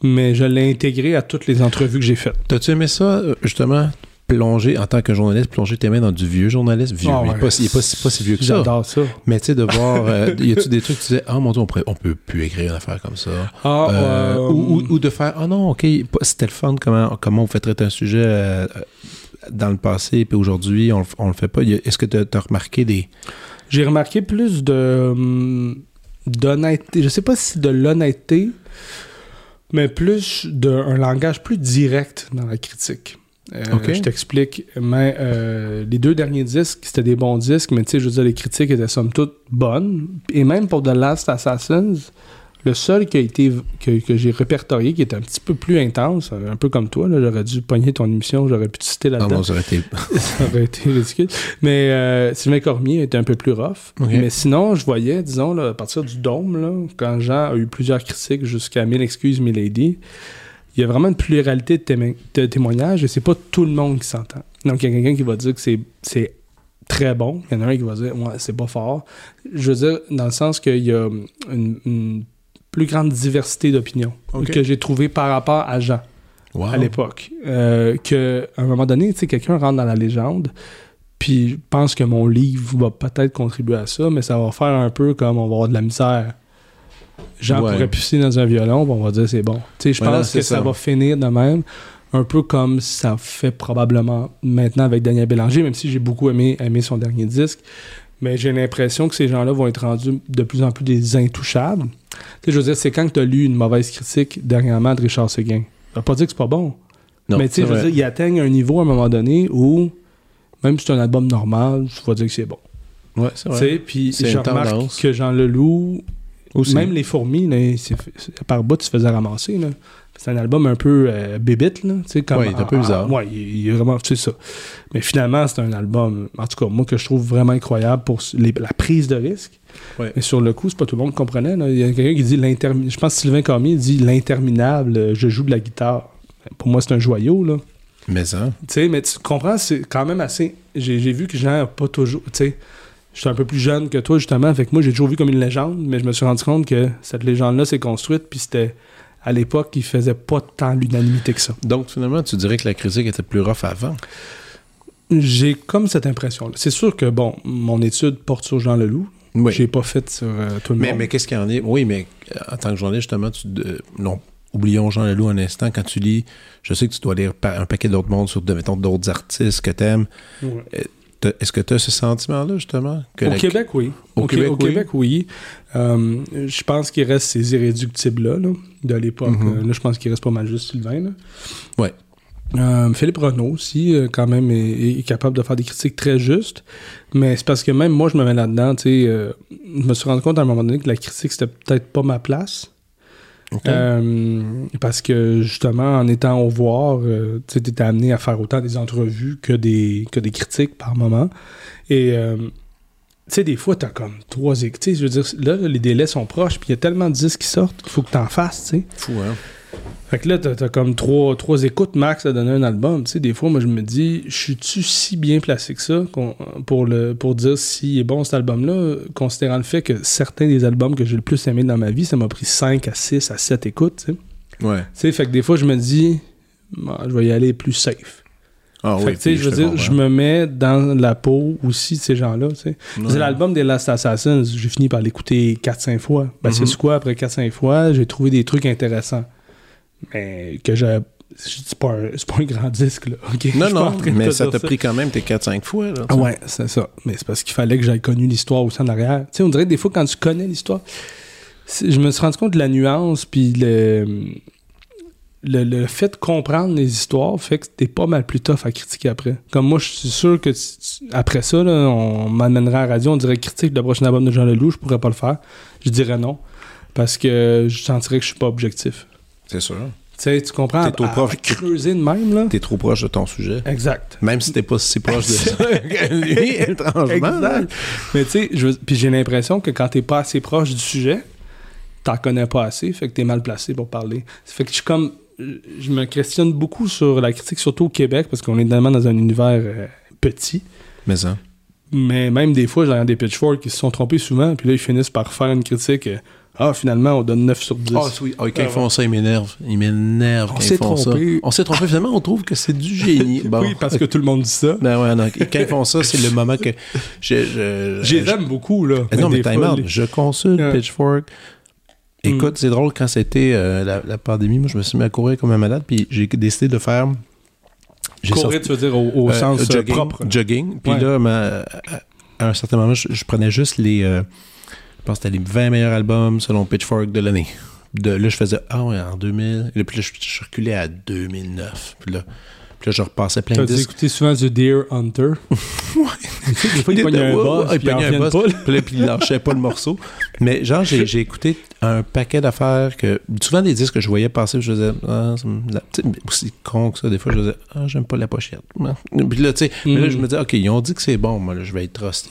B: mais je l'ai intégré à toutes les entrevues que j'ai faites.
A: T'as-tu aimé ça, euh, justement, plonger, en tant que journaliste, plonger tes mains dans du vieux journaliste? Vieux, ah il n'est pas, si vieux que
B: ça. J'adore ça.
A: Mais tu sais, de voir, euh, [LAUGHS] y a-tu des trucs que tu disais, ah oh, mon Dieu, on, peut plus écrire une affaire comme ça?
B: Ah, euh,
A: ou, de faire, ah oh, non, ok, c'était le fun, comment, comment on fait traiter un sujet dans le passé, puis aujourd'hui, on, on le fait pas. Est-ce que tu as, remarqué des.
B: J'ai remarqué plus de. Hum, d'honnêteté. Je sais pas si de l'honnêteté mais plus d'un langage plus direct dans la critique. Euh, je t'explique. Mais euh, les deux derniers disques, c'était des bons disques, mais tu sais, je veux dire, les critiques étaient somme toute bonnes. Et même pour The Last Assassins, le seul qui a été que, que j'ai répertorié, qui était un petit peu plus intense, un peu comme toi, j'aurais dû pogner ton émission, j'aurais pu te citer là-dedans. Ah
A: ça aurait été... [LAUGHS] [LAUGHS]
B: ça aurait été ridicule. Mais euh, Sylvain Cormier était un peu plus rough. Mais sinon, je voyais, disons, là, à partir du Dôme, là, quand Jean a eu plusieurs critiques jusqu'à Mille excuses, Milady, il y a vraiment une pluralité de, témoignages et c'est pas tout le monde qui s'entend. Donc, il y a quelqu'un qui va dire que c'est très bon. Il y en a un qui va dire, ouais, c'est pas fort. Je veux dire, dans le sens qu'il y a une plus grande diversité d'opinions que j'ai trouvé par rapport à Jean à l'époque. Euh, qu'à un moment donné, quelqu'un rentre dans la légende, puis pense que mon livre va peut-être contribuer à ça, mais ça va faire un peu comme on va avoir de la misère. Jean pourrait pisser dans un violon, on va dire c'est bon. Je pense que ça. va finir de même, un peu comme ça fait probablement maintenant avec Daniel Bélanger, même si j'ai beaucoup aimé, aimé son dernier disque. Mais j'ai l'impression que ces gens-là vont être rendus de plus en plus des intouchables sais, je veux dire, c'est quand tu as lu une mauvaise critique dernièrement de Richard Seguin. Ça veut pas dire que c'est pas bon. mais tu sais, je veux dire, il atteigne un niveau à un moment donné où, même si c'est un album normal, je vais dire que c'est bon.
A: Ouais, c'est vrai.
B: Puis je remarque que Jean Leloup, Aussi. même les fourmis, là, par bout, tu se faisais ramasser. Là. C'est un album un peu euh, bébite, là. Comme,
A: ouais, il est un peu bizarre.
B: ouais, il, est vraiment, tu sais ça. Mais finalement, c'est un album, en tout cas, moi, que je trouve vraiment incroyable pour la prise de risque. Mais sur le coup, c'est pas tout le monde qui comprenait. Il y a quelqu'un qui dit l'interminable. Je pense que Sylvain Cormier dit l'interminable, je joue de la guitare. Pour moi, c'est un joyau, là.
A: Mais ça.
B: Tu sais, mais tu comprends, c'est quand même assez. J'ai vu que gens pas toujours. Tu sais, je suis un peu plus jeune que toi, justement. Fait que moi, j'ai toujours vu comme une légende, mais je me suis rendu compte que cette légende-là s'est construite, puis c'était à l'époque, il faisait pas tant l'unanimité que ça.
A: Donc, finalement, tu dirais que la critique était plus rough avant?
B: J'ai comme cette impression-là. C'est sûr que, bon, mon étude porte sur Jean Leloup. Oui. J'ai pas fait sur euh, tout le
A: mais,
B: monde.
A: Mais qu'est-ce qu'il y en est? Oui, mais euh, en tant que journaliste, justement, tu, non, oublions Jean Leloup un instant. Quand tu lis, je sais que tu dois lire un paquet d'autres mondes sur, d'autres artistes que tu aimes. Euh, est-ce que tu as ce sentiment-là, justement?
B: au, Québec, oui. Au, Québec, oui. Euh, je pense qu'il reste ces irréductibles-là, de l'époque. Mm-hmm. Là, je pense qu'il reste pas mal juste Sylvain.
A: Oui.
B: Euh, Philippe Renault aussi, euh, quand même, est, capable de faire des critiques très justes. Mais c'est parce que même moi, je me mets là-dedans, tu sais, je me suis rendu compte à un moment donné que la critique, c'était peut-être pas ma place. Euh, parce que justement, en étant au voir, euh, tu étais amené à faire autant des entrevues que des, que des critiques par moment. Et euh, tu sais, des fois, t'as comme trois écoutes. Je veux dire, là, les délais sont proches, puis il y a tellement de disques qui sortent qu'il faut que t'en fasses, tu sais.
A: Fou, hein?
B: Fait que là, t'as, comme trois, trois écoutes max à donner un album. Tu sais, des fois, moi, je me dis, je suis-tu si bien placé que ça pour, le, pour dire s'il est bon cet album-là, considérant le fait que certains des albums que j'ai le plus aimé dans ma vie, ça m'a pris 5 à 6 à 7 écoutes, tu
A: sais. Ouais.
B: Tu sais, fait que des fois, je me dis, je vais y aller plus safe.
A: Ah fait oui,
B: que, je veux dire, je me mets dans la peau aussi de ces gens-là. tu sais. L'album des Last Assassins, j'ai fini par l'écouter 4-5 fois. Ben, c'est quoi, après 4-5 fois, j'ai trouvé des trucs intéressants mais que j'ai c'est pas, un, pas un grand disque, là.
A: Non, non, mais ça t'a pris quand même tes 4-5 fois. Là,
B: ouais, c'est ça. Mais c'est parce qu'il fallait que j'aille connu l'histoire au sein de l'arrière. Tu sais, on dirait des fois, quand tu connais l'histoire, je me suis rendu compte de la nuance, puis le, le, fait de comprendre les histoires fait que t'es pas mal plus tough à critiquer après. Comme moi, je suis sûr que après ça, là, on m'amènerait à la radio, on dirait critique le prochain album de Jean Leloup, je pourrais pas le faire. Je dirais non. Parce que je sentirais que je suis pas objectif.
A: C'est sûr.
B: sais, tu comprends?
A: T'es trop
B: à-
A: proche.
B: à creuser de même, là.
A: T'es trop proche de ton sujet.
B: Exact.
A: Même si t'es pas si proche de ça que lui, [LAUGHS] étrangement.
B: Exact. Mais tu sais, je puis j'ai l'impression que quand t'es pas assez proche du sujet, t'en connais pas assez, fait que t'es mal placé pour parler. Ça fait que je suis comme. Je me questionne beaucoup sur la critique, surtout au Québec, parce qu'on est tellement dans un univers euh, petit.
A: Mais ça.
B: Mais même des fois, j'ai des pitchforks qui se sont trompés souvent, puis là, ils finissent par faire une critique. euh, ah, finalement, on donne 9 sur 10.
A: Ah, oui. Ah, quand ils font ça, ils m'énervent. Ils m'énervent
B: On
A: quand
B: s'est
A: ils font
B: trompé.
A: ça. On s'est trompé. Finalement, on trouve que c'est du génie. [LAUGHS] Bon.
B: oui, parce que tout le monde dit ça.
A: Ben ouais, non. Et Quand ils font ça, c'est le moment que je... je,
B: J'ai
A: je-
B: aime beaucoup, là.
A: Eh non, mais time out.
B: les-
A: Je consulte
B: Ouais.
A: Pitchfork. Écoute,
B: Mm.
A: c'est drôle, quand c'était euh, la, la pandémie, moi, je me suis mis à courir comme un malade, puis j'ai décidé de faire... j'ai
B: Courir,
A: sorti-
B: tu veux dire, au, au
A: euh,
B: sens euh,
A: jogging,
B: propre.
A: Jogging. Puis
B: Ouais.
A: là, ma- à un certain moment, je, je prenais juste les... euh, pense que c'était les 20 meilleurs albums selon Pitchfork de l'année. De, là, je faisais, ah ouais, en 2000. Et puis là, je, je reculais à 2009. Puis là, puis là je repassais plein de disques.
B: écouter souvent du Deer Hunter. [LAUGHS] Tu sais, des fois, il pognait un
A: ouais,
B: boss,
A: ouais,
B: puis il
A: un boss. Puis là, puis il lâchait pas le morceau. Mais genre, j'ai j'ai écouté un paquet d'affaires que. Souvent des disques que je voyais passer, je faisais. Ah, c'est aussi con que ça, des fois, je faisais. Ah, j'aime pas la pochette. Puis là, tu sais, mais là,
B: Mm.
A: je me dis, OK, ils ont dit que c'est bon, moi, là, je vais être trusté.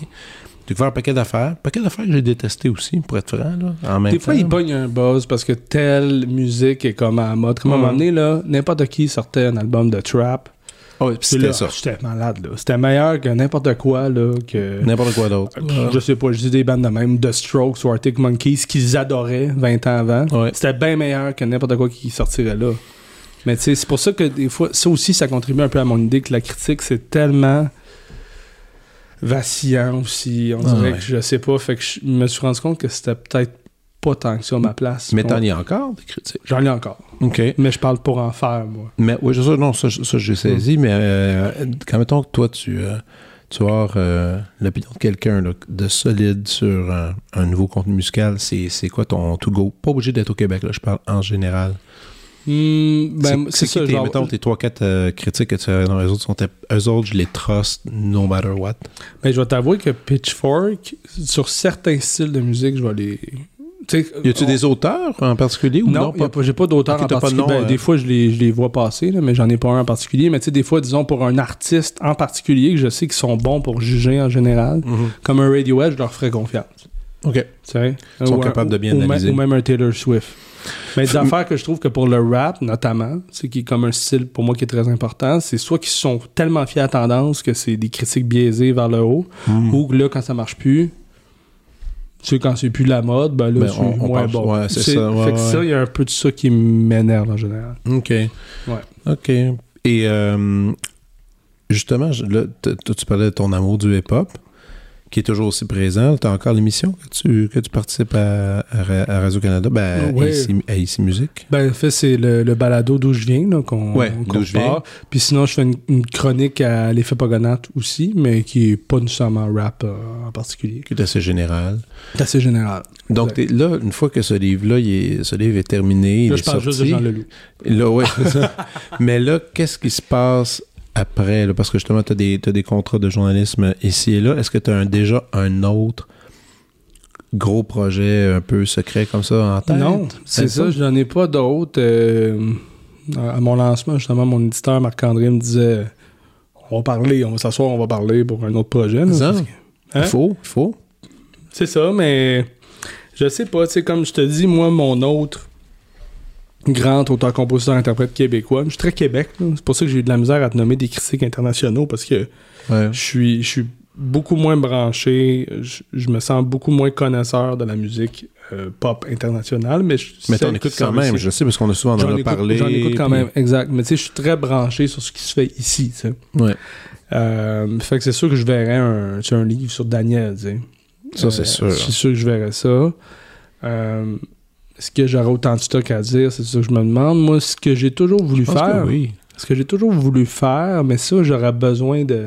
A: J'ai découvert un paquet d'affaires. Un paquet d'affaires que j'ai détesté aussi, pour être franc, là. En même
B: Des fois,
A: temps.
B: il pogne un buzz parce que telle musique est comme à la mode. Comme à un
A: Mm.
B: moment donné, là, n'importe qui sortait un album de trap.
A: Ah Puis c'était ça.
B: J'étais malade, là. C'était meilleur que n'importe quoi, là, que...
A: N'importe quoi d'autre.
B: Je sais pas, je dis des bandes de même, The Strokes ou Arctic Monkeys, qu'ils adoraient 20 ans avant.
A: Ouais.
B: C'était bien meilleur que n'importe quoi qui sortirait là. Mais tu sais, c'est pour ça que des fois, ça aussi, ça contribue un peu à mon idée que la critique, c'est tellement vacillant aussi. On
A: Ah
B: dirait
A: ouais.
B: que je sais pas. Fait que je me suis rendu compte que c'était peut-être pas tant que ça à ma place.
A: Mais t'en as encore des critiques.
B: J'en ai encore.
A: OK.
B: Mais je parle pour en faire, moi.
A: Mais oui, ça, non, ça, ça j'ai saisi, mais euh, quand mettons que toi, tu, euh, tu vas avoir euh, l'opinion de quelqu'un de solide sur un, un nouveau contenu musical, c'est c'est quoi ton to-go? Pas obligé d'être au Québec, là, je parle en général.
B: Ben,
A: c'est
B: ça.
A: tes,
B: genre-
A: mettons, tes 3-4 critiques que tu as dans les autres? Sont eux autres, je les trust no matter what.
B: Ben, je vais t'avouer que Pitchfork, sur certains styles de musique, je vais les.
A: Y a-tu
B: on-
A: des auteurs en particulier ou
B: Non,
A: non? pas-
B: j'ai pas d'auteur
A: Ok,
B: en
A: t'as pas de
B: particulier.
A: nom,
B: Ben,
A: euh.
B: Des fois, je les, je les vois passer, là, mais j'en ai pas un en particulier. Mais tu sais, des fois, disons, pour un artiste en particulier, que je sais qu'ils sont bons pour juger en général,
A: Mhm.
B: comme un Radiohead, je leur ferais confiance.
A: OK.
B: Tu sais?
A: Ils sont
B: un-
A: capables de bien analyser.
B: Ou même un Taylor Swift. Mais des affaires que je trouve que pour le rap, notamment, c'est qui est comme un style pour moi qui est très important, c'est soit qu'ils sont tellement fiers à tendance que c'est des critiques biaisées vers le haut,
A: Mhm.
B: ou que là, quand ça marche plus, tu sais, quand c'est plus la mode, ben là,
A: Ben,
B: c'est
A: on-
B: bon.
A: ouais, c'est ça, ouais,
B: fait que
A: ouais.
B: ça, il y a un peu de ça qui m'énerve en général.
A: OK. OK. Et euh, justement, là, tu parlais de ton amour du hip-hop, qui est toujours aussi présent. Tu as encore l'émission que tu, que tu participes à, à Ra- à Radio-Canada, ben,
B: Ouais.
A: à, ici, à Ici Musique.
B: Ben, en fait, c'est le, le balado d'où je viens, qu'on
A: Ouais,
B: qu'on
A: d'où je viens.
B: part. Puis sinon, je fais une, une chronique à l'effet Pogonate aussi, mais qui est pas nécessairement rap euh, en particulier.
A: qui est assez général.
B: C'est assez général.
A: Donc là, une fois que ce livre-là, il est, ce livre est terminé, il
B: Là,
A: est
B: je parle juste de. Jean Leloup.
A: Là, ouais, ça. [LAUGHS] Mais là, qu'est-ce qui se passe après? là? Parce que justement, tu as des, contrats de journalisme ici et là. Est-ce que tu as déjà un autre gros projet un peu secret comme ça en tête?
B: Non, c'est ça, je n'en ai pas d'autres. euh, à mon lancement, justement, mon éditeur Marc-André me disait on va parler, on va s'asseoir, on va parler pour un autre projet. là.
A: Ça?
B: Que-
A: Il
B: Hein?
A: faut, il faut.
B: C'est ça, mais je sais pas, tu sais, comme je te dis, moi, mon autre grand auteur-compositeur-interprète québécois, je suis très Québec, c'est pour ça que j'ai eu de la misère à te nommer des critiques internationaux, parce que
A: Ouais.
B: je suis, je suis beaucoup moins branché, je, je me sens beaucoup moins connaisseur de la musique euh, pop internationale, mais je
A: Mais t'en écoutes quand même, je sais, parce qu'on a souvent en
B: J'en
A: a
B: écoute,
A: parlé.
B: j'en écoute quand
A: puis-
B: même, exact. Mais tu sais, je suis très branché sur ce qui se fait ici, tu sais.
A: Ouais.
B: Euh, fait que c'est sûr que je verrais un, un livre sur Daniel, tu sais.
A: Ça, c'est
B: Euh,
A: sûr.
B: C'est sûr que je verrais ça. Est-ce que j'aurais autant de stock à dire? C'est ça que je me demande. Moi, ce que j'ai toujours voulu
A: Je pense
B: faire,
A: que oui.
B: ce que j'ai toujours voulu faire, mais ça, j'aurais besoin de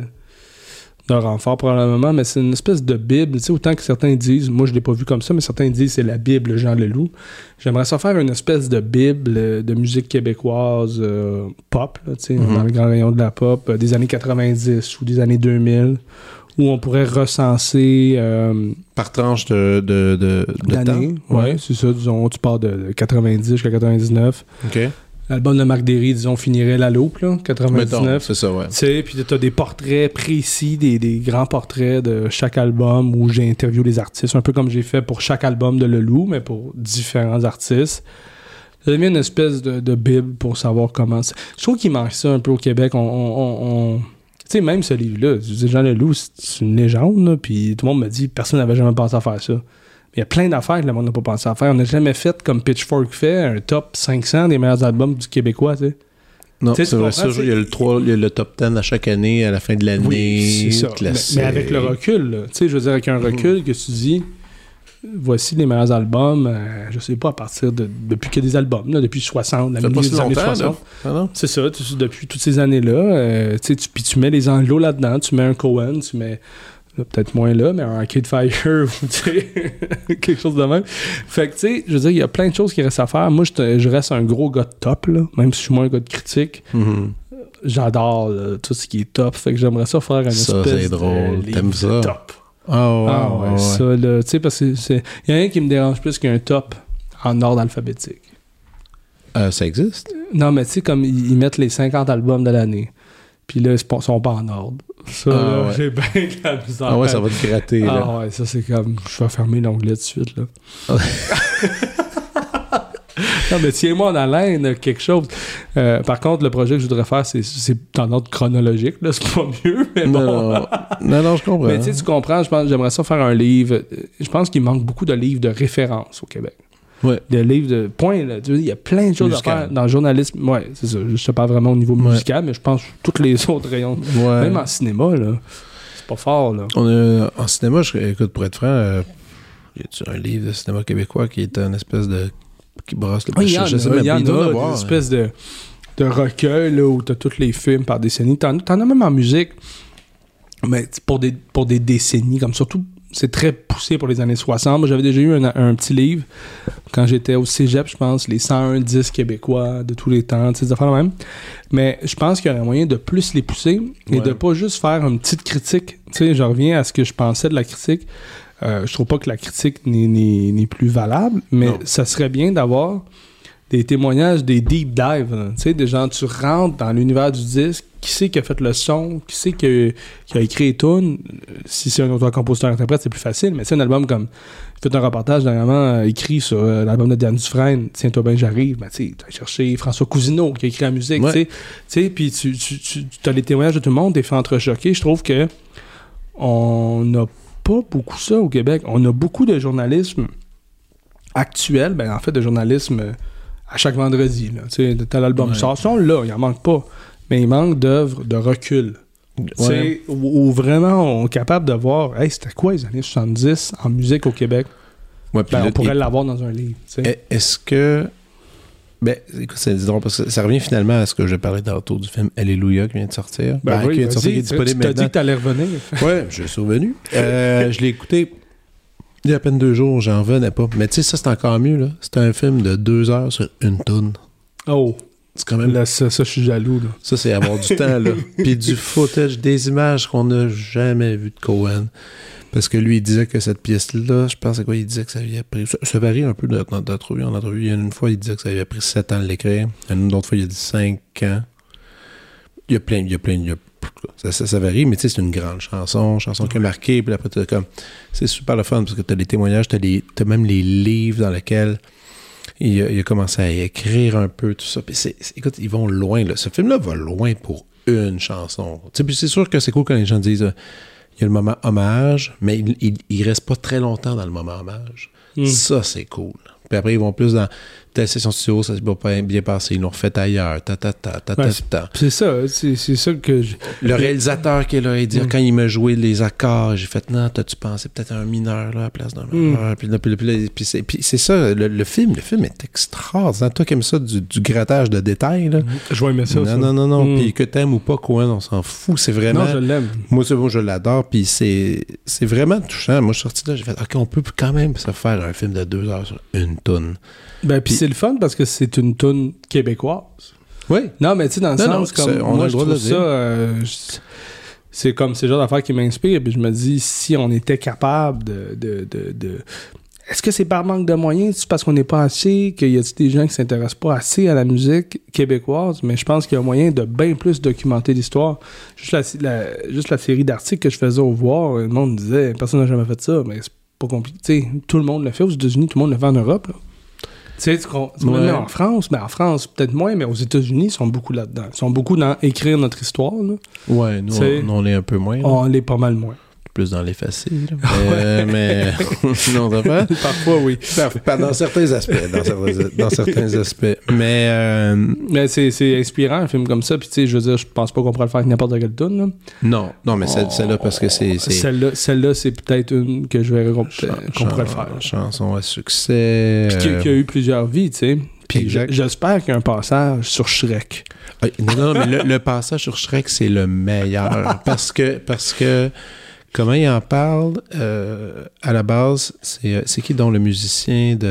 B: d'un renfort probablement, mais c'est une espèce de Bible. Tu sais, autant que certains disent, moi je l'ai pas vu comme ça, mais certains disent c'est la Bible Jean Leloup. J'aimerais ça faire une espèce de Bible euh, de musique québécoise euh, pop, là, tu sais,
A: Mhm.
B: dans le grand rayon de la pop, euh, des années 90 ou des années 2000, où on pourrait recenser euh,
A: Par tranche de, de, de, temps.
B: Ouais, c'est ça. Disons, tu pars de, de 90 jusqu'à 99.
A: OK.
B: l'album de Marc Derry, disons, finirait la loupe, là, 99.
A: C'est ça, ouais.
B: Tu sais, puis t'as des portraits précis, des, des, grands portraits de chaque album où j'ai interviewé les artistes, un peu comme j'ai fait pour chaque album de Le Loup, mais pour différents artistes. Ça devient une espèce de, de bible pour savoir comment... Je trouve qu'il manque ça un peu au Québec. On... on, on... Tu sais, même ce livre-là, Jean Leloup, c'est une légende, puis tout le monde me dit personne n'avait jamais pensé à faire ça. Il y a plein d'affaires que le monde n'a pas pensé à faire. On n'a jamais fait comme Pitchfork fait, un top 500 des meilleurs albums du Québécois, tu sais.
A: Non, c'est vrai, ça, il y, a le 3, il y a le top 10 à chaque année, à la fin de l'année.
B: Oui, c'est ça. Mais, avec le recul, tu sais, je veux dire, avec un recul que tu dis, voici les meilleurs albums, euh, je sais pas, à partir de. Depuis a des albums, là, depuis 60, la milieu des années 60. Ah c'est ça, depuis toutes ces années-là. Euh, tu, puis tu mets les anglos là-dedans, tu mets un Cohen, tu mets peut-être moins là, mais un Arcade Fire, [LAUGHS] [LAUGHS] quelque chose de même. Fait que, tu sais, je veux dire, il y a plein de choses qui restent à faire. Moi, je, reste un gros gars de top, là, même si je suis moins un gars de critique.
A: Mm-hmm.
B: J'adore tout ce qui est top. Fait que j'aimerais ça faire un espèce
A: drôle.
B: Top.
A: Oh,
B: ah ouais, ça, là, tu sais, parce que c'est... Il y a rien qui me dérange plus qu'un top en ordre alphabétique.
A: Euh, ça existe?
B: Non, mais tu sais, comme ils, mettent les 50 albums de l'année. Puis là, ils sont pas en ordre. Ça, ah, j'ai bien de la misère.
A: Ah ouais, ça va te gratter. Là.
B: Ah ouais, ça c'est comme. Je vais fermer l'onglet de suite. là. [LAUGHS] non, mais tiens-moi en haleine, quelque chose. Euh, par contre, le projet que je voudrais faire, c'est, c'est en ordre chronologique. Là, c'est pas mieux, mais bon.
A: Non, non, non je comprends.
B: Mais tu sais, tu comprends, je pense, j'aimerais ça faire un livre. Je pense qu'il manque beaucoup de livres de référence au Québec.
A: Ouais.
B: Des livres de point. Là. Il y a plein de choses à faire dans le journalisme. Ouais, c'est ça. Je sais pas vraiment au niveau musical, mais je pense tous les [LAUGHS] autres rayons. Même en cinéma, là. C'est pas fort, là.
A: On a, en cinéma, je, écoute, pour être franc, euh, y a un livre de cinéma québécois qui est une espèce de. Qui brasse le
B: oui, Il y, en a, il y en a, une espèce de, de recueil là, où t'as tous les films par décennie. T'en, t'en as même en musique, mais pour des, pour des décennies, comme surtout c'est très poussé pour les années 60. Moi, j'avais déjà eu un, petit livre quand j'étais au cégep, je pense, les 101 disques québécois de tous les temps, ces affaires même. Mais je pense qu'il y aurait moyen de plus les pousser et de pas juste faire une petite critique. Tu sais, je reviens à ce que je pensais de la critique. Euh, je trouve pas que la critique n'est plus valable, mais ça serait bien d'avoir des témoignages, des deep dives. Tu sais, des gens, tu rentres dans l'univers du disque, qui c'est qui a fait le son, qui c'est qui, a écrit les tunes. Si c'est un auteur-compositeur-interprète, c'est plus facile, mais c'est un album comme. Fait un reportage dernièrement euh, écrit sur euh, l'album de Dan Dufresne, Tiens-toi bien, j'arrive. Ben, tu as cherché François Cousineau qui a écrit la musique, tu sais. Puis tu, tu, tu as les témoignages de tout le monde, t'es fait entrechoquer. Je trouve que on n'a pas beaucoup ça au Québec. On a beaucoup de journalisme actuel, ben en fait de journalisme à chaque vendredi. Tu sais, l'album sort. là, il en manque pas. Mais il manque d'œuvres de recul. Ouais. Où, vraiment on est capable de voir, hey, c'était quoi les années 70 en musique au Québec? Ben, on pourrait l'avoir dans un livre.
A: Est-ce que. Ben, écoute, c'est drôle parce que ça revient finalement à ce que je parlais tantôt du film Alléluia qui vient de sortir.
B: Ben, ben oui, qui vient de sortir, qui est disponible tu t'as dit que t'allais revenir. [LAUGHS]
A: ouais, je suis revenu. Euh, je l'ai écouté il y a à peine deux jours, j'en venais pas. Mais tu sais, ça, c'est encore mieux, là. C'est un film de deux heures sur une tonne.
B: Oh! C'est quand même. Là, ça, ça, je suis jaloux, là.
A: Ça, c'est avoir du temps, là. [LAUGHS] Puis du footage, des images qu'on n'a jamais vues de Cohen. Parce que lui, il disait que cette pièce-là, je pense à quoi il disait que ça avait pris. Ça, varie un peu en entrevue. Il y a une fois, il disait que ça avait pris sept ans de l'écrire. Une autre fois, il a dit cinq ans. Il y a plein, il y a plein, il y a ça, ça, varie, mais tu sais, c'est une grande chanson, chanson qui a marqué, puis après, comme. C'est super le fun parce que tu as des témoignages, tu as, même les livres dans lesquels il a, commencé à écrire un peu, tout ça. Puis écoute, ils vont loin, là. Ce film-là va loin pour une chanson. Puis c'est sûr que c'est cool quand les gens disent. Euh, il y a le moment hommage, mais il, il, reste pas très longtemps dans le moment hommage. Hmm. Ça, c'est cool. Puis après, ils vont plus dans telle session studio, ça s'est pas bien passé, ils l'ont refait ailleurs, ta ta ta ta ta
B: C'est ça, c'est ça que je...
A: Le réalisateur qui est là, il dit, mm. quand il m'a joué les accords, j'ai fait, non, t'as-tu pensé peut-être à un mineur, là, à la place d'un mineur, mm. puis, c'est ça, le, film, le film est extraordinaire. Toi qui aimes ça, du, grattage de détails, là.
B: Je vais aimer ça,
A: Non,
B: ça.
A: non, non, non, mm. puis que t'aimes ou pas Cohen, on s'en fout, c'est vraiment...
B: Non, je l'aime.
A: Moi, c'est bon, je l'adore, puis c'est vraiment touchant. Moi, je suis sorti là, j'ai fait, OK, on peut quand même se faire un film de deux heures sur une tonne.
B: Ben, puis c'est le fun parce que c'est une toune québécoise.
A: Oui.
B: Non, mais tu sais, dans le sens, comme on moi, je trouve ça... Euh, c'est comme ces genres d'affaires qui m'inspirent. Puis je me dis, si on était capable de, de, de, est-ce que c'est par manque de moyens? C'est parce qu'on n'est pas assez? Qu'il y a des gens qui s'intéressent pas assez à la musique québécoise? Mais je pense qu'il y a moyen de bien plus documenter l'histoire. Juste la, juste la série d'articles que je faisais au voir, le monde disait personne n'a jamais fait ça, mais c'est pas compliqué. tout le monde le fait aux États-Unis, tout le monde le fait en Europe. Tu sais, tu en France, mais en France, peut-être moins, mais aux États-Unis, ils sont beaucoup là-dedans. Ils sont beaucoup dans écrire notre histoire. Là.
A: Ouais, nous, on, est un peu moins.
B: On l'est pas mal moins
A: plus dans les faciles. [LAUGHS] mais, mais [LAUGHS] non, pas.
B: Parfois, oui.
A: Dans certains aspects. Dans certains, aspects. Mais, euh,
B: mais c'est inspirant, un film comme ça. Puis, tu sais, je veux dire, je pense pas qu'on pourrait le faire avec n'importe quel tune.
A: Non, non, mais celle-là, parce que c'est.
B: Celle-là, celle c'est peut-être une que je verrais qu'on pourrait le faire.
A: Chanson à succès.
B: Puis, qui, a eu plusieurs vies, tu sais. Puis j'espère qu'il y a un passage sur Shrek.
A: Ah, non, non, mais le, le passage sur Shrek, c'est le meilleur. [LAUGHS] parce que, parce que Comment il en parle euh, à la base? C'est, euh, c'est qui donc le musicien de.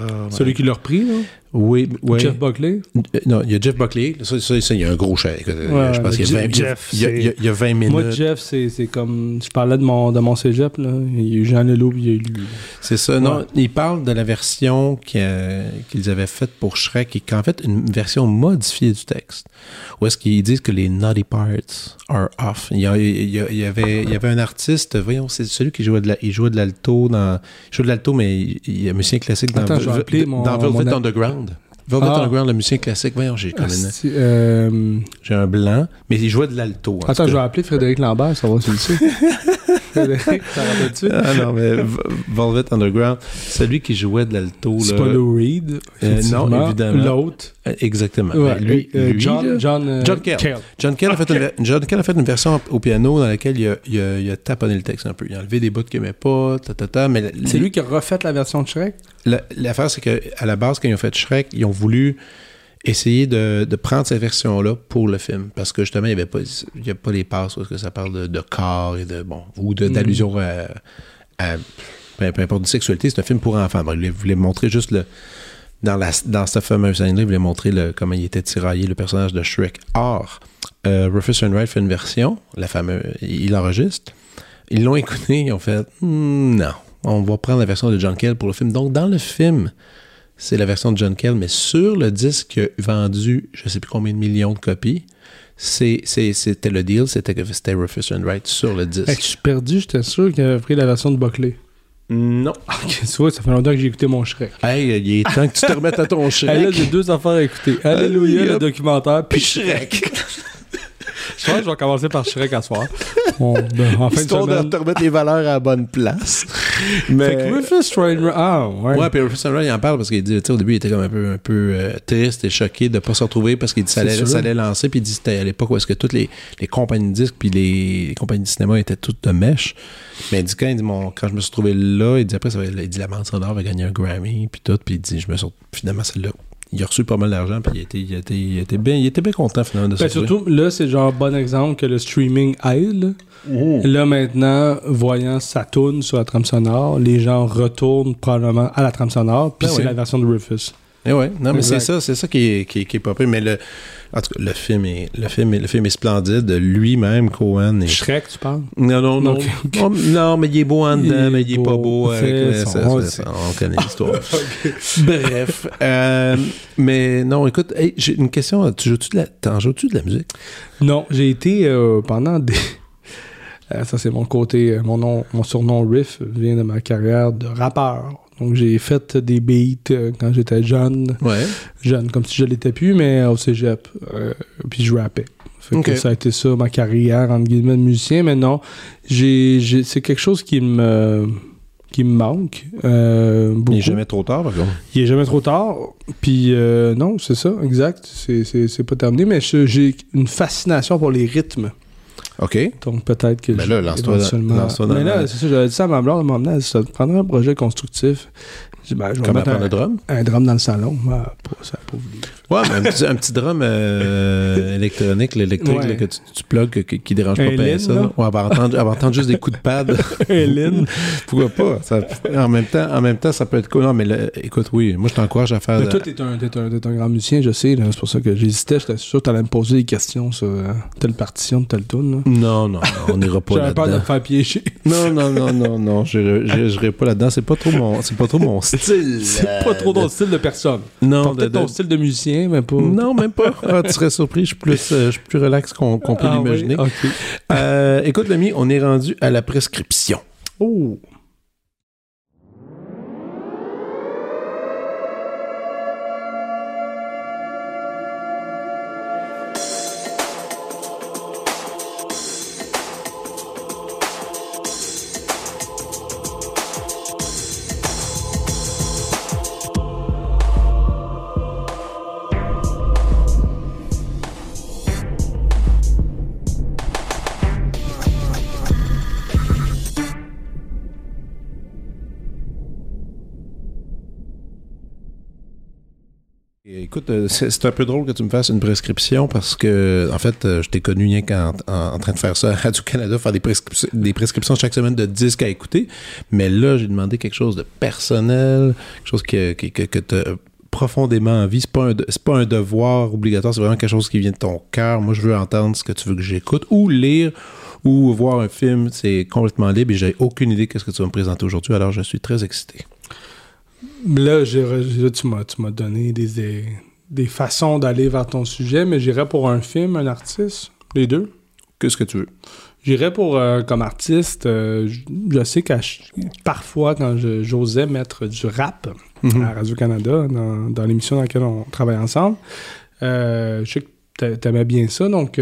A: Euh,
B: Celui qui l'a repris, là?
A: Oui, oui.
B: Jeff Buckley?
A: Euh, non, il y a Jeff Buckley. Ça, ça, ça il y a un gros chèque. je pense qu'il y a 20, Jeff, il y a, il y a 20 minutes.
B: Moi, Jeff, c'est, comme... Je parlais de mon, de mon cégep, là. Il y a eu Jean Leloup, il y a eu lui.
A: C'est ça. Non, il parle de la version qu'ils avaient faite pour Shrek, qui est en fait une version modifiée du texte. Où est-ce qu'ils disent que les naughty parts are off. Il y, il y, avait, il y avait un artiste, voyons, c'est celui qui jouait de, la, il jouait de l'alto dans... Il jouait de l'alto, mais il y a un musicien classique dans,
B: Attends,
A: mon, dans Velvet Underground. Velvet ah. Underground, le musicien classique. Voyons, j'ai euh... J'ai un blanc, mais il jouait de l'alto.
B: Attends, je vais appeler Frédéric Lambert, ça va, tu le sais. [LAUGHS]
A: Dessus. [LAUGHS] Ah non, mais Velvet Underground, celui qui jouait de l'alto.
B: C'est pas Lou Reed.
A: Euh, non, évidemment.
B: L'autre.
A: Euh, exactement. Ouais, lui,
B: euh, lui, John, John,
A: John Kell. John Kell, a fait une, [LAUGHS] John Kell a fait une version au piano dans laquelle il a, il a, il a taponné le texte un peu. Il a enlevé des bouts qu'il n'aimait pas, ta, ta, ta, mais
B: C'est lui qui a refait la version de Shrek?
A: L'affaire, c'est qu'à la base, quand ils ont fait Shrek, ils ont voulu essayer de, de prendre cette version-là pour le film. Parce que justement, il n'y avait pas, il y a pas les passes parce que ça parle de, de corps et de, bon, ou mm. d'allusion à, à, peu, importe de sexualité. C'est un film pour enfants. il voulait montrer juste le, dans, la, dans cette fameuse scène-là, il voulait montrer le, comment il était tiraillé, le personnage de Shrek. Or, euh, Rufus Wainwright fait une version, la fameuse, il l'enregistre. Ils l'ont écouté, ils ont fait hmm, non, on va prendre la version de John Kell pour le film. Donc, dans le film, c'est la version de John Kell, mais sur le disque vendu, je ne sais plus combien de millions de copies, c'était le deal, c'était que c'était Rufus Wainwright sur le disque.
B: je suis perdu, j'étais sûr qu'il avait pris la version de Buckley.
A: Non. [LAUGHS]
B: Ok, tu vois, ça fait longtemps que j'ai écouté mon Shrek.
A: Hey, il est temps que tu te remettes à ton [LAUGHS] Shrek.
B: hey, là, j'ai deux affaires à écouter. Alléluia, le documentaire,
A: puis Shrek. [LAUGHS]
B: je pense que je vais commencer par Shrek à soir.
A: On, ben, en [LAUGHS] fin Histoire de, te remettre les valeurs à la bonne place. [LAUGHS]
B: Mais... Fait que Rufus Wainwright... Ah, ouais.
A: Ouais, puis Rufus Wainwright, il en parle parce qu'il dit, tu sais, au début, il était comme un peu, un peu euh, triste et choqué de ne pas se retrouver parce qu'il dit ça allait, ça allait lancer. Puis il dit c'était à l'époque où est-ce que toutes les, les compagnies de disques puis les, les, compagnies de cinéma étaient toutes de mèche. Mais il dit quand, il dit, mon, quand je me suis trouvé là, il dit après, ça va, il dit la bande sonore va gagner un Grammy puis tout. Puis il dit, je me suis finalement, celle-là il a reçu pas mal d'argent, puis il était, il, était, il, était bien, il était bien content finalement de ça.
B: Ben, surtout, là, c'est genre bon exemple que le streaming aide. Là. maintenant, voyant sa tune sur la trame sonore, les gens retournent probablement à la trame sonore, puis ben c'est la version de Rufus.
A: Eh ouais, non, mais c'est ça, c'est ça qui est, qui, qui est pas pire. Mais le, en tout cas, le film est, le film est, le film est splendide. Lui-même, Cohen. Est...
B: Shrek, tu parles?
A: Non, non, non. non, mais il est beau en dedans, mais il est pas beau. on connaît l'histoire. [LAUGHS] Bref. Euh, mais non, écoute, j'ai une question. Tu joues-tu de la, t'en joues-tu de la musique?
B: Non, j'ai été euh, pendant des. [LAUGHS] Euh, ça, c'est mon côté. Mon, nom, mon surnom Riff vient de ma carrière de rappeur. Donc, j'ai fait des beats euh, quand j'étais jeune.
A: Ouais.
B: Jeune, comme si je l'étais plus, mais au cégep. Euh, puis je rappais. Fait que ça a été ça, ma carrière, entre guillemets, de musicien. Mais non, j'ai, c'est quelque chose qui me qui me manque. Euh,
A: Il n'est jamais trop tard, par exemple.
B: Il n'est jamais trop tard. Puis euh, non, c'est ça, exact. C'est, c'est, pas terminé, mais j'ai une fascination pour les rythmes.
A: OK.
B: Donc peut-être que.
A: Mais là, lance-toi
B: Mais là, c'est ça, j'avais dit ça à ma blonde, à un ça prendrait un projet constructif.
A: Je dis, ben, je vais mettre un,
B: drum? un drum dans le salon. Ah, ça, pour
A: Ouais, mais un petit, un petit drum euh, électronique, l'électrique,
B: Ouais.
A: que tu, tu plugues, qui, qui dérange pas
B: Un Lin,
A: ça.
B: là?
A: Entendre, elle va entendre juste des coups de pad. [LAUGHS]
B: Hélène.
A: Pourquoi pas? Ça- en, même temps, en même temps, ça peut être cool. Non, mais écoute, oui, moi, je t'encourage à faire.
B: Mais toi, t'es un, t'es un, t'es un grand musicien, je sais. C'est pour ça que j'hésitais. J'étais sûr que t'allais me poser des questions sur euh, telle partition de telle tune.
A: Non, non, non, on n'ira pas
B: J'avais peur de
A: là-dedans.
B: me faire piéger. [LAUGHS]
A: Non, non, non, non, non, j'irai- j'irai pas là-dedans. C'est pas trop mon, c'est pas trop mon [LAUGHS] style.
B: C'est pas trop ton style de personne.
A: Non, de-
B: peut-être
A: de-
B: ton style de musicien, pas.
A: non, même pas. [LAUGHS] Ah, tu serais surpris. Je suis plus, euh, je suis plus relax qu'on peut
B: Ah oui,
A: l'imaginer. Euh, écoute, l'ami, on est rendu à la prescription.
B: Oh.
A: Euh, c'est un peu drôle que tu me fasses une prescription parce que, en fait, euh, je t'ai connu rien qu'en en, train de faire ça à Radio-Canada, faire des, prescriptions- chaque semaine de disques à écouter. Mais là, j'ai demandé quelque chose de personnel, quelque chose que, que, que, que tu as profondément envie. C'est pas, pas un devoir obligatoire, c'est vraiment quelque chose qui vient de ton cœur. Moi, je veux entendre ce que tu veux que j'écoute ou lire ou voir un film. C'est complètement libre et j'ai aucune idée de ce que tu vas me présenter aujourd'hui. Alors, je suis très excité.
B: Là, là, tu m'as donné des, des, façons d'aller vers ton sujet, mais j'irais pour un film, un artiste, les deux.
A: Qu'est-ce que tu veux?
B: J'irais pour, euh, comme artiste, euh, je, sais ch- parfois, quand j'osais mettre du rap
A: Mhm.
B: à Radio-Canada, dans, dans l'émission dans laquelle on travaille ensemble, euh, je sais que t'a- t'aimais bien ça, donc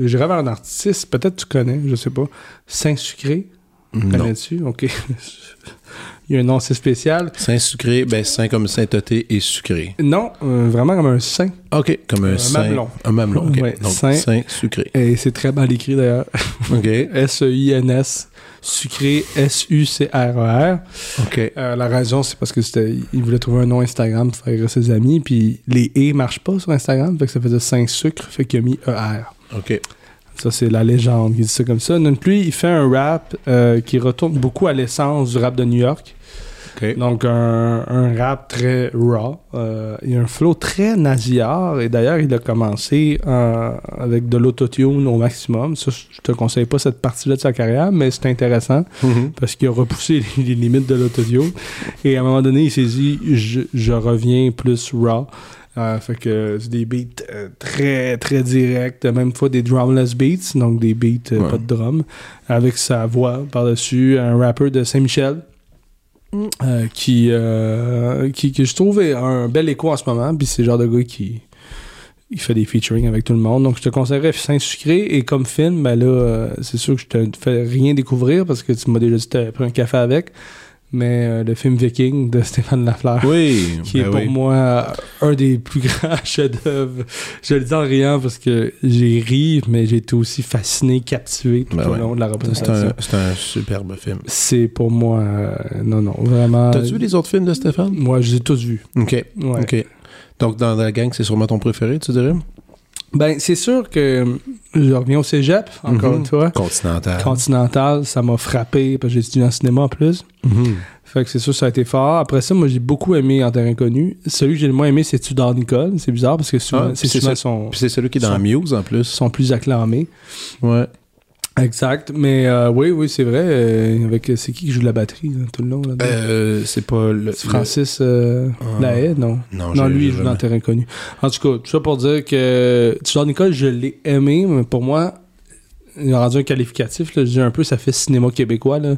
B: j'irais vers un artiste, peut-être tu connais, je sais pas, Saint-Sucré, connais-tu? OK. [LAUGHS] Il y a un nom assez spécial.
A: Saint sucré, ben saint comme sainteté et sucré.
B: Non, euh, vraiment comme un saint.
A: OK, comme un,
B: Un
A: saint.
B: mamelon.
A: Un mamelon, OK.
B: Ouais,
A: Donc,
B: saint.
A: saint, sucré.
B: Et c'est très mal écrit d'ailleurs. [LAUGHS]
A: OK,
B: S-E-I-N-S, sucré, S-U-C-R-E-R.
A: OK.
B: Euh, la raison, c'est parce que c'était, il voulait trouver un nom Instagram pour faire ses amis, puis les E marchent pas sur Instagram, fait que ça faisait 5 sucres, fait qu'il a mis ER.
A: OK.
B: Ça, c'est la légende qui dit ça comme ça. Non plus, il fait un rap euh, qui retourne beaucoup à l'essence du rap de New York. Donc, un, un rap très raw. Euh, il a un flow très nasillard. Et d'ailleurs, il a commencé euh, avec de l'autotune au maximum. Ça, je te conseille pas cette partie-là de sa carrière, mais c'est intéressant
A: Mhm.
B: parce qu'il a repoussé les, [LAUGHS] les limites de l'autotune. Et à un moment donné, il s'est dit je, je reviens plus raw. Euh, fait que c'est des beats euh, très très directs, même fois des drumless beats, donc des beats euh,
A: Ouais.
B: pas de drum, avec sa voix par-dessus, un rapper de Saint-Michel. euh, qui, euh, qui, que je trouve est un bel écho en ce moment, puis c'est le genre de gars qui il fait des featuring avec tout le monde. Donc je te conseillerais Saint-Sucré et comme film, ben là, euh, c'est sûr que je te fais rien découvrir parce que tu m'as déjà dit que pris un café avec. Mais euh, le film Viking de [LAUGHS] Stéphane Lafleur,
A: Oui, [LAUGHS]
B: qui est
A: ben
B: pour
A: oui.
B: moi un des plus [LAUGHS] grands chefs-d'œuvre. Je le dis en riant parce que j'ai ri, mais j'ai été aussi fasciné, captivé tout
A: Ben
B: au
A: ouais.
B: long de la
A: C'est
B: représentation.
A: un, c'est un superbe film.
B: C'est pour moi, euh, non, non, vraiment.
A: T'as-tu vu les autres films de Stéphane?
B: Moi, je les ai tous vus.
A: OK.
B: Ouais.
A: OK. Donc, dans la gang, c'est sûrement ton préféré, tu dirais?
B: Ben, c'est sûr que je reviens au cégep, encore
A: Mhm.
B: une fois.
A: Continental.
B: Continental, ça m'a frappé parce que j'ai étudié en cinéma en plus.
A: Mhm.
B: Fait que c'est sûr, ça a été fort. Après ça, moi, j'ai beaucoup aimé En Terrain Connu. Celui que j'ai le moins aimé, c'est Tudor Nicole. C'est bizarre parce que souvent,
A: Ah,
B: c'est souvent sont,
A: Puis c'est celui qui est dans
B: Son-
A: Muse, en plus.
B: sont plus acclamés.
A: Ouais.
B: Exact. Mais euh, oui, oui, c'est vrai. euh, avec C'est qui qui joue de la batterie là, tout le long? Là,
A: Euh, c'est pas le...
B: Francis euh,
A: Ah.
B: Lahaye, non?
A: le- Non,
B: Non, lui, il joue dans Terrain Connu. En tout cas, tout ça pour dire que Tudor Nicole, je l'ai aimé, mais pour moi, il a rendu un qualificatif. Là, je dis un peu, ça fait cinéma québécois. là.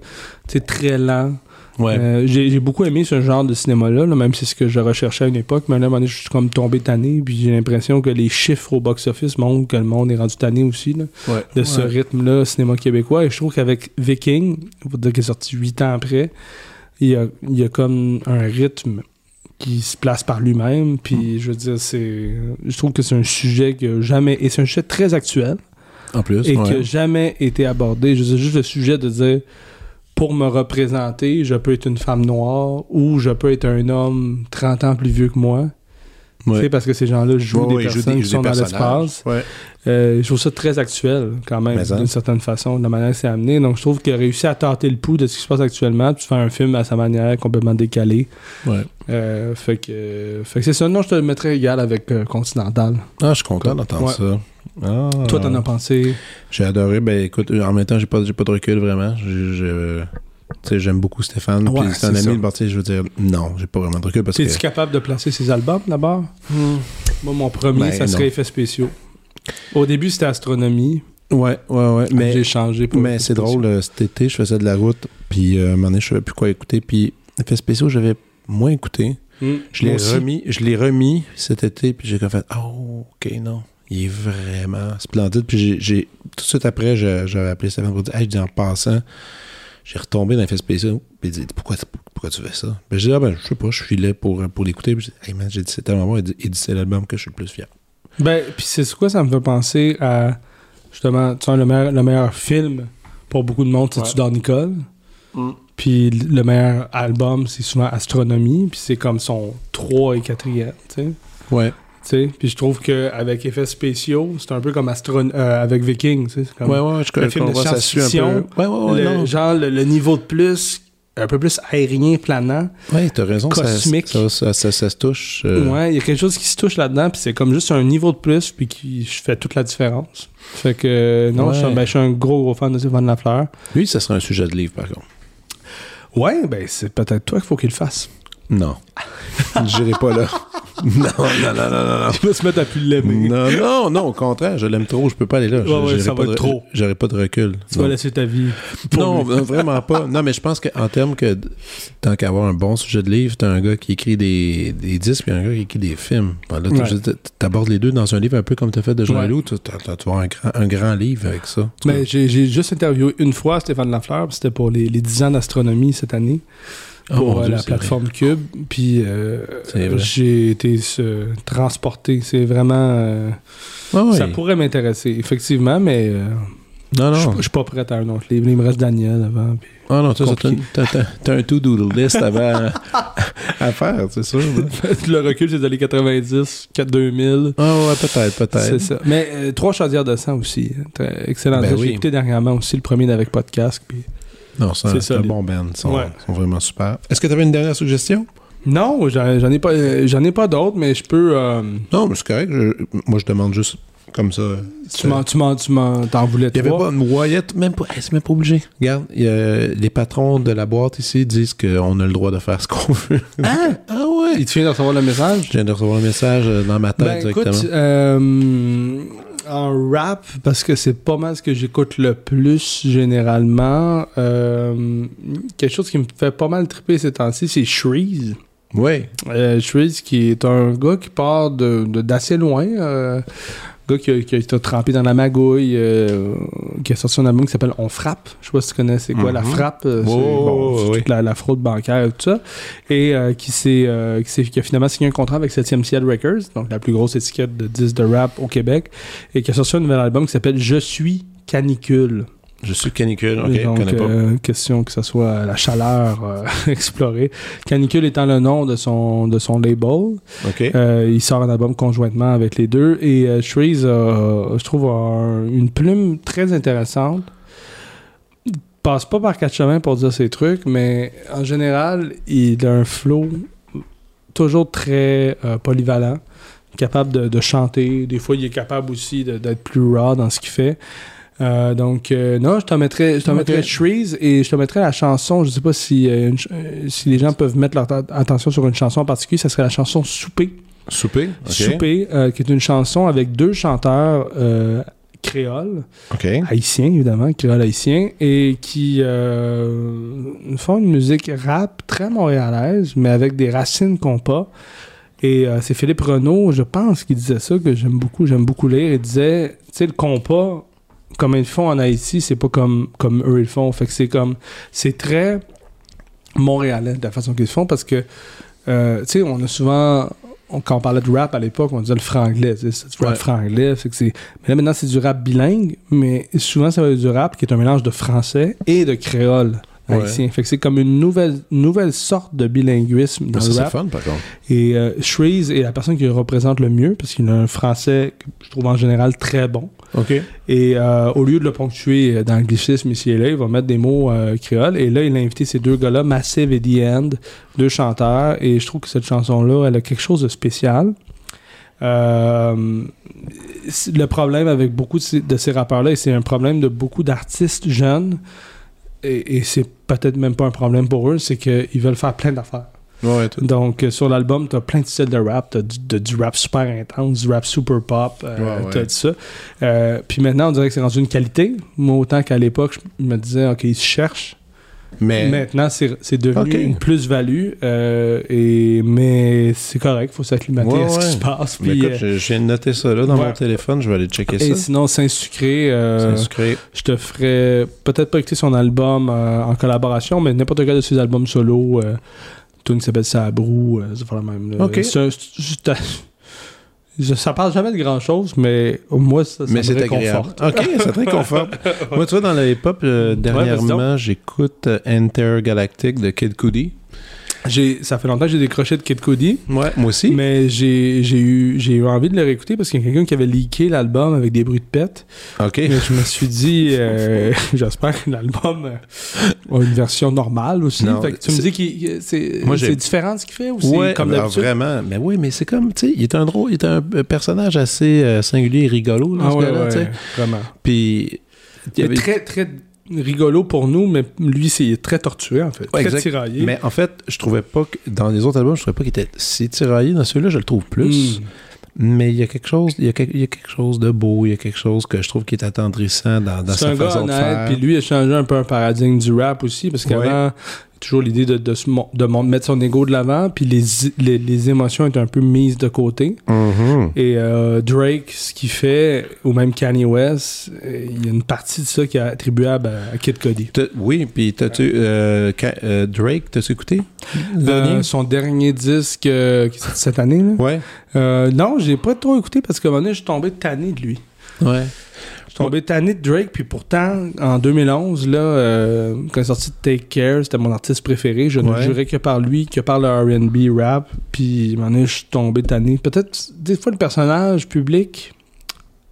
B: C'est très lent.
A: Ouais.
B: Euh, j'ai j'ai beaucoup aimé ce genre de cinéma-là, là, même si c'est ce que je recherchais à une époque. Mais là, à un moment donné, je suis comme tombé tanné, puis j'ai l'impression que les chiffres au box-office montrent que le monde est rendu tanné aussi là,
A: ouais.
B: de ce
A: Ouais.
B: rythme-là, cinéma québécois. Et je trouve qu'avec Viking, qu'il est sorti huit ans après, il y a, il y a comme un rythme qui se place par lui-même. Puis je veux dire, c'est. Je trouve que c'est un sujet qui a jamais. Et c'est un sujet très actuel
A: En plus,
B: et
A: ouais.
B: qui a jamais été abordé. Je veux dire, juste le sujet de dire pour me représenter, je peux être une femme noire ou je peux être un homme 30 ans plus vieux que moi. Tu
A: Ouais.
B: sais, Parce que ces gens-là jouent
A: Ouais,
B: des personnes
A: des-
B: qui sont dans l'espace.
A: Ouais.
B: Euh, je trouve ça très actuel, quand même, d'une certaine façon, de la manière que c'est amené. Donc, je trouve qu'il a réussi à tâter le pouls de ce qui se passe actuellement, puis faire un film à sa manière, complètement décalé. Euh, fait que, fait que c'est ça. Non, je te le mettrais égal avec euh, Continental.
A: Ah, je suis content d'entendre ça. Ah.
B: Toi, t'en as pensé?
A: J'ai adoré. Ben écoute, en même temps, j'ai pas, j'ai pas de recul vraiment. J'aime beaucoup Stéphane.
B: Ouais,
A: puis c'est un ami. sais, je veux dire, non, j'ai pas vraiment de recul parce que.
B: Es-tu capable de placer ses albums d'abord? Moi, mon premier,
A: Ben,
B: ça serait
A: non.
B: Effets spéciaux. Au début, c'était Astronomie.
A: Ouais, ouais, ouais. Mais,
B: J'ai changé pour
A: mais c'est drôle, euh, cet été, je faisais de la route. Puis euh, à un moment donné, je savais plus quoi écouter. Puis effets spéciaux, j'avais moins écouté.
B: Hmm.
A: Je l'ai remis, je l'ai remis cet été, puis j'ai fait, oh, ok, non. Il est vraiment splendide. Puis j'ai, tout de suite après, j'avais appelé Stéphane pour dire, hey, je dis en passant, j'ai retombé dans les faits spéciaux. Puis il dit, pourquoi, pourquoi tu fais ça? Ben, j'ai dit, ah, ben, je sais pas, je suis là pour, pour l'écouter. Puis j'ai dit, hey, man, j'ai dit, c'est tellement bon. Il dit, c'est l'album que je suis le plus fier.
B: Ben, puis c'est quoi, ça me fait penser à, justement, tu sais, le meilleur, le meilleur film pour beaucoup de monde, c'est
A: Ouais.
B: Tudor Nicole? Puis le meilleur album, c'est souvent Astronomie, puis c'est comme son 3 et 4e, tu sais.
A: Ouais.
B: Puis je trouve qu'avec effets spéciaux, c'est un peu comme Astron euh, avec Viking. c'est comme
A: Ouais, ouais, je
B: le
A: je
B: film de
A: un peu.
B: science-fiction,
A: Ouais, ouais, ouais,
B: le,
A: non.
B: genre le, le niveau de plus, un peu plus aérien, planant.
A: Ouais, t'as raison.
B: cosmique.
A: Ça, ça, ça, ça se touche. euh,
B: Ouais, il y a quelque chose qui se touche là-dedans, puis c'est comme juste un niveau de plus, puis qui fait toute la différence. Fait que non,
A: Ouais.
B: je, suis un- ben, je suis un gros, gros fan de Stéphane Lafleur.
A: Lui, ça serait un sujet de livre, par contre.
B: Ouais, ben c'est peut-être toi qu'il faut qu'il le fasse.
A: Non. [LAUGHS] J'irai pas là. Non, non, non, non, non.
B: Tu vas se mettre à plus l'aimer.
A: Non, non, non, au contraire, je l'aime trop, je peux pas aller là.
B: Ouais, ouais, ça va être trop.
A: J'aurais pas de recul.
B: Tu
A: Non.
B: vas laisser ta vie.
A: Non,
B: lui.
A: vraiment pas. Non, mais je pense qu'en termes que tant qu'avoir un bon sujet de livre, t'as un gars qui écrit des, des disques puis un gars qui écrit des films. Ben là,
B: Ouais.
A: t'abordes les deux dans un livre un peu comme t'as fait de Jean
B: Ouais.
A: Loup. Tu vas avoir un grand, un grand livre avec ça.
B: Mais j'ai j'ai juste interviewé une fois Stéphane Lafleur, c'était pour les, les 10 ans d'astronomie cette année, pour
A: Dieu,
B: la
A: c'est
B: plateforme Cube. Puis euh,
A: C'est
B: j'ai été euh, transporté. C'est vraiment. euh, Ça pourrait m'intéresser, effectivement, mais euh,
A: Non, non.
B: je suis pas prêt à un autre livre. Il me reste Daniel avant. puis-
A: Ah non, ça, t'as un to-do list avant [LAUGHS] à faire, c'est sûr. là.
B: le recul, c'est des années 90, 4 2000.
A: Ah ouais, peut-être,
B: C'est
A: peut-être.
B: ça. Mais Trois chaudières de sang aussi. hein. Excellent.
A: Ben
B: J'ai
A: oui.
B: écouté dernièrement aussi le premier d'avec podcast. Puis...
A: Non, c'est un, bon band. Ils sont,
B: Ouais.
A: sont vraiment super. Est-ce que tu avais une dernière suggestion?
B: Non, j'en j'en ai pas, euh, j'en ai pas d'autres, mais je peux. euh,
A: Non, mais c'est correct. je- moi, je demande juste comme ça.
B: tu m'en, tu m'en, tu m'en, t'en voulais
A: Il n'y avait pas une moyette, même pas, hey, c'est même pas obligé. Regarde, il y a- les patrons de la boîte ici disent qu'on a le droit de faire ce qu'on veut. [LAUGHS]
B: Ah,
A: ah ouais!
B: il te vient de recevoir le message?
A: Je viens de recevoir un message euh, dans ma tête
B: Ben écoute,
A: directement.
B: euh, en rap, parce que c'est pas mal ce que j'écoute le plus généralement, euh, quelque chose qui me fait pas mal triper ces temps-ci, c'est Shreeze.
A: Oui.
B: Euh, Shreeze, qui est un gars qui part de, de- d'assez loin. euh, gars qui a, qui a été trempé dans la magouille, euh, qui a sorti un album qui s'appelle On frappe. Je sais pas si tu connais c'est quoi la
A: Mhm.
B: frappe. euh,
A: Oh,
B: bon,
A: oui.
B: toute la, la fraude bancaire et tout ça. Et euh, qui, s'est, euh, qui, qui a finalement signé un contrat avec 7e Ciel Records, donc la plus grosse étiquette de disques de rap au Québec, et qui a sorti un nouvel album qui s'appelle Je suis canicule.
A: Je suis canicule, ok,
B: Donc,
A: connais pas.
B: euh, question que ce soit la chaleur euh, [LAUGHS] explorée. Canicule étant le nom de son, de son label. Euh, il sort un album conjointement avec les deux. Et Shreeze, a, je trouve, a un- une plume très intéressante. Il passe pas par quatre chemins pour dire ses trucs, mais en général, il a un flow toujours très polyvalent, capable de, de chanter. Des fois, il est capable aussi d'être plus raw dans ce qu'il fait. Euh, donc, euh, non, je te mettrais, je te mettrais Shreeze et je te mettrais la chanson. Je sais pas si, euh, euh, si les gens peuvent mettre leur attention sur une chanson en particulier. Ça serait la chanson Souper.
A: Souper, ok.
B: Souper, euh, qui est une chanson avec deux chanteurs euh, créoles,
A: Ok.
B: haïtiens évidemment, créoles haïtiens, et qui euh, font une musique rap très montréalaise, mais avec des racines qu'on pas. Et euh, c'est Philippe Renaud, je pense, qui disait ça, que j'aime beaucoup, j'aime beaucoup lire. Il disait, tu sais, le compas, comme ils font en Haïti, c'est pas comme, comme eux ils font. Fait que c'est comme, c'est très montréalais de la façon qu'ils font parce que, euh, tu sais, on a souvent, on- quand on parlait de rap à l'époque, on disait le franglais, c'est du rap
A: Ouais.
B: franglais. fait que c'est, mais là maintenant c'est du rap bilingue, mais souvent ça va être du rap qui est un mélange de français et de créole
A: Ouais.
B: haïtien. Fait que c'est comme une nouvelle, nouvelle sorte de bilinguisme dans
A: Ça,
B: le
A: c'est
B: rap.
A: fun, par contre.
B: Et euh, Shreeze est la personne qui le représente le mieux parce qu'il a un français que je trouve en général très bon. Et euh, au lieu de le ponctuer dans le glichisme ici et là, il va mettre des mots euh, créoles. Et là, il a invité ces deux gars-là, Massive et The End, deux chanteurs. Et je trouve que cette chanson-là, elle a quelque chose de spécial. Euh, le problème avec beaucoup de ces, de ces rappeurs-là, et c'est un problème de beaucoup d'artistes jeunes, et, et c'est peut-être même pas un problème pour eux, c'est qu'ils veulent faire plein d'affaires.
A: Ouais.
B: Donc, euh, sur l'album, t'as plein de styles de rap. T'as du, du rap super intense, du rap super pop, euh,
A: Ouais,
B: t'as de ça. Euh, puis maintenant, on dirait que c'est rendu une qualité. Moi, autant qu'à l'époque, je me disais, OK, ils se cherchent.
A: Mais,
B: Maintenant, c'est devenu une plus-value. euh, et, mais c'est correct, faut s'acclimater
A: Ouais,
B: à ce qui se passe. Puis,
A: écoute,
B: euh,
A: je, je viens de noter ça là dans
B: ouais.
A: mon téléphone. Je vais aller checker
B: et
A: ça.
B: sinon, Saint-Sucré, euh, je te ferais peut-être pas écouter son album en collaboration, mais n'importe quel de ses albums solo. Euh, une tune qui s'appelle Sabrou, euh, ça fait la même. là.
A: Ok.
B: C'est un- c'est juste- je- [LAUGHS] ça parle jamais de grand chose, mais moi, ça, ça
A: Mais
B: me
A: c'est agréable.
B: réconforte.
A: OK, c'est très confort. Moi, tu vois, dans le hip-hop, euh, dernièrement, j'écoute euh, Intergalactic de Kid Cudi.
B: J'ai- Ça fait longtemps que j'ai décroché de Kid Cudi,
A: Ouais, moi aussi.
B: mais j'ai j'ai eu, j'ai eu envie de le réécouter parce qu'il y a quelqu'un qui avait leaké l'album avec des bruits de pète.
A: OK.
B: Mais je me suis dit, euh, [LAUGHS] j'espère que l'album euh, a une version normale aussi.
A: Non,
B: Fait que tu me dis que c'est différent de ce qu'il fait ou c'est
A: Ouais,
B: comme
A: alors, vraiment. Mais oui, mais c'est comme, tu sais, il est un drôle, il est un personnage assez euh, singulier et rigolo, là,
B: Ah
A: ce
B: ouais,
A: sais.
B: vraiment.
A: Puis, il y avait-
B: très, très rigolo pour nous, mais lui, c'est très torturé, en fait.
A: Ouais,
B: très
A: exact.
B: tiraillé.
A: mais en fait, je trouvais pas que, dans les autres albums, je trouvais pas qu'il était si tiraillé. Dans celui-là, je le trouve plus.
B: Hmm.
A: Mais il y a quelque chose, il y a, quelque, il y a quelque chose de beau, il y a quelque chose que je trouve qui est attendrissant dans, sa façon de faire.
B: puis lui a changé un peu un paradigme du rap aussi, parce qu'avant, toujours l'idée de, de, de mettre son ego de l'avant, puis les, les, les émotions étaient un peu mises de côté.
A: Mhm.
B: Et euh, Drake, ce qu'il fait, ou même Kanye West, euh, il y a une partie de ça qui est attribuable à, à Kid.
A: T'as- Oui, puis t'as-tu euh, euh, Drake, t'as-tu écouté? Le dernier?
B: Son dernier disque qui est sorti cette année, là.
A: Ouais.
B: Non, j'ai pas trop écouté parce qu'à un moment donné, je suis tombé tanné de lui.
A: Ouais.
B: Je suis tombé tanné de Drake, puis pourtant, en 2011, là, euh, quand il est sorti de Take Care, c'était mon artiste préféré. Je ne jurais que par lui, que par le R&B rap. Puis, je suis tombé tanné. Peut-être, des fois, le personnage public,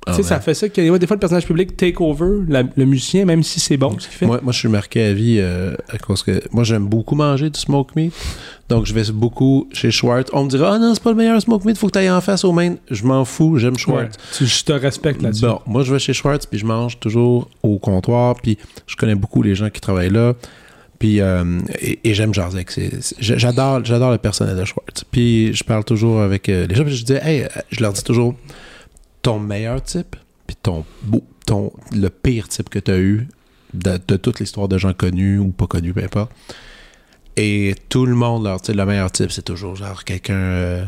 A: Ah,
B: tu sais,
A: ouais.
B: ça fait ça. Que, ouais, des fois, le personnage public take over la- le musicien, même si c'est bon ce qu'il fait.
A: Moi, moi, je suis marqué à vie euh, à cause que moi, j'aime beaucoup manger du smoke meat. Donc, je vais beaucoup chez Schwartz. On me dira, ah non, c'est pas le meilleur smoke meat, faut que tu ailles en face au main. Je m'en fous, j'aime
B: Ouais.
A: Schwartz.
B: Tu- je te respecte là-dessus.
A: Bon, moi, je vais chez Schwartz, puis je mange toujours au comptoir, puis je connais beaucoup les gens qui travaillent là. Puis, euh, et, et j'aime jaser J'adore, j'adore le personnel de Schwartz. Puis, je parle toujours avec euh, les gens, puis je dis, hey, je leur dis toujours, ton meilleur type, puis ton beau, ton, le pire type que tu as eu de, de toute l'histoire de gens connus ou pas connus, peu importe. Et tout le monde, leur, tu sais, le meilleur type, c'est toujours genre quelqu'un. euh,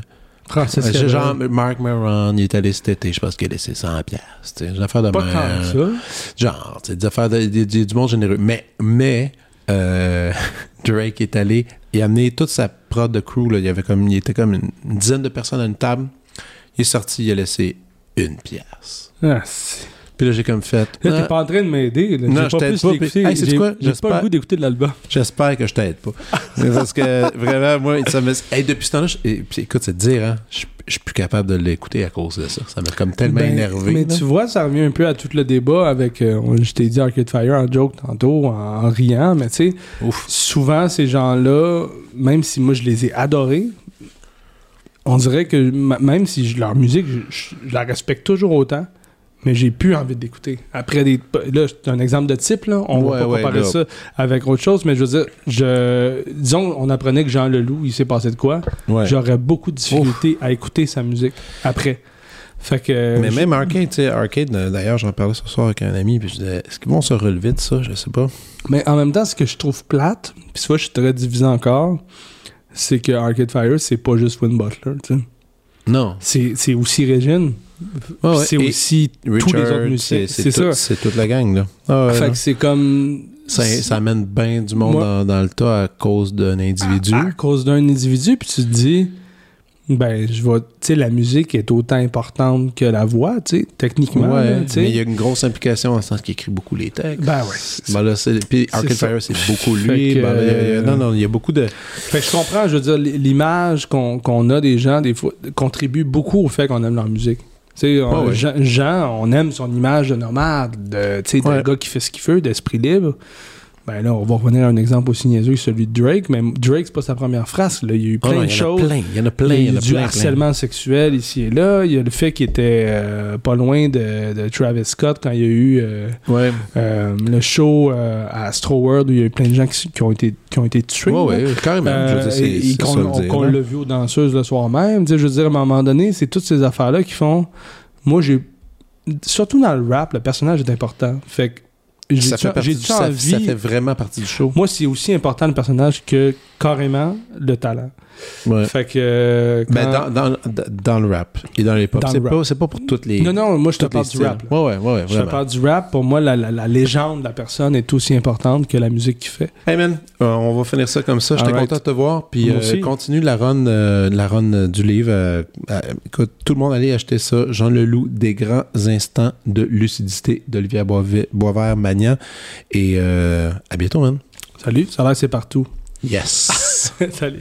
B: Francis
A: euh, genre Mark Maron, il est allé cet été, je pense qu'il a laissé 100 pièces. Des affaires de
B: Pas
A: même.
B: ça.
A: Genre, tu sais, des affaires de- de- de- du monde généreux. Mais, mais euh, [LAUGHS] Drake est allé, il a amené toute sa prod de crew. Là. Il y avait comme, il était comme une, une dizaine de personnes à une table. Il est sorti, il a laissé une pièce.
B: Ah,
A: Puis là, j'ai comme fait.
B: Là,
A: ah,
B: t'es pas en train de m'aider.
A: Non, je t'aide pas, puis- Hey,
B: J'ai
A: quoi?
B: j'ai pas le goût d'écouter de l'album. [LAUGHS]
A: J'espère que je t'aide pas. Parce que vraiment, moi, ça me. Hey, depuis ce temps-là, je- puis, écoute, c'est dire, hein, je je suis plus capable de l'écouter à cause de ça. Ça m'a comme tellement
B: Ben,
A: énervé.
B: Mais
A: là.
B: tu vois, ça revient un peu à tout le débat avec. euh, je t'ai dit Arcade Fire en joke tantôt, en, en riant, mais tu sais, souvent ces gens-là, même si moi je les ai adorés, on dirait que même si je- leur musique, je, la respecte toujours autant, mais j'ai plus envie d'écouter. Après des. Là, c'est un exemple de type, là. On
A: Ouais,
B: va pas
A: ouais,
B: comparer
A: là.
B: ça avec autre chose, mais je veux dire, je, disons, on apprenait que Jean Leloup, il s'est passé de quoi.
A: Ouais.
B: J'aurais beaucoup de difficulté à écouter sa musique après. Fait que.
A: Mais
B: je-
A: même Arcade, tu sais, Arcade, d'ailleurs, j'en parlais ce soir avec un ami, puis je disais, est-ce qu'ils vont se relever de ça? Je sais pas.
B: Mais en même temps, ce que je trouve plate, puis vois, je suis très divisé encore, c'est que Arcade Fire, c'est pas juste Win Butler, tu sais.
A: Non.
B: C'est aussi Régine.
A: Ouais, ouais.
B: c'est aussi tous les
A: Richard,
B: autres musiciens.
A: c'est- tout-
B: ça.
A: C'est toute la gang, là. Ah ouais,
B: fait que c'est comme.
A: ça, ça amène bien du monde
B: Moi-
A: dans, dans le tas à cause d'un individu.
B: À, à cause d'un individu, puis tu te dis. Ben, je vais. Tu sais, la musique est autant importante que la voix, tu sais, techniquement.
A: Ouais,
B: là,
A: mais il y a une grosse implication en sens qu'il écrit beaucoup les textes.
B: Ben ouais.
A: Ben là, puis Arcade. Fire, c'est beaucoup lui. Ben,
B: euh,
A: non, non, il y a beaucoup de.
B: Fait que je comprends, je veux dire, l'image qu'on qu'on a des gens, des fois, contribue beaucoup au fait qu'on aime leur musique. Tu sais, on-
A: Ouais, ouais.
B: Jean, Jean, on aime son image de nomade, de, tu sais, d'un
A: Ouais.
B: gars qui fait ce qu'il veut, d'esprit libre. Ben là, on va revenir à un exemple aussi niaiseux celui de Drake, mais Drake, c'est pas sa première phrase. Là. Il y a eu
A: Oh
B: plein
A: non,
B: de
A: il
B: choses.
A: plein, il y en a plein,
B: il
A: il
B: y
A: y
B: a
A: en
B: eu
A: a
B: du
A: plein, plein.
B: harcèlement sexuel ici et là. Il y a le fait qu'il était euh, pas loin de, de Travis Scott quand il y a eu euh,
A: Ouais,
B: euh, le show à Astro World où il y a eu plein de gens qui, qui ont, été, qui ont été tués.
A: ouais, c'est-
B: et
A: c'est
B: qu'on l'a vu aux danseuses le soir même. Je veux dire, à un moment donné, c'est toutes ces affaires-là qui font. Moi, j'ai. Surtout dans le rap, le personnage est important. Fait que.
A: Ça fait, partie du- ça, ça fait vraiment partie du show.
B: Moi, c'est aussi important le personnage que carrément le talent.
A: Ouais.
B: Fait que. euh,
A: Ben, dans, dans, dans le rap et dans les pop. C'est pas, pas pour toutes les.
B: Non, non, moi, je te parle du rap.
A: Ouais, ouais, ouais,
B: Je te parle du rap. Pour moi, la, la- la légende de la personne est aussi importante que la musique qu'il fait.
A: Hey man, euh, on va finir ça comme ça. J'étais content de te voir. Puis euh,
B: aussi.
A: continue la run, euh, la run euh, du livre. euh, euh, écoute, tout le monde allez acheter ça. Jean Leloup, des grands instants de lucidité d'Olivier Boisve- Boisvert-Magnan. Et euh, à bientôt, man.
B: Salut, ça a l'air que c'est partout.
A: Yes! [LAUGHS]
B: Salut.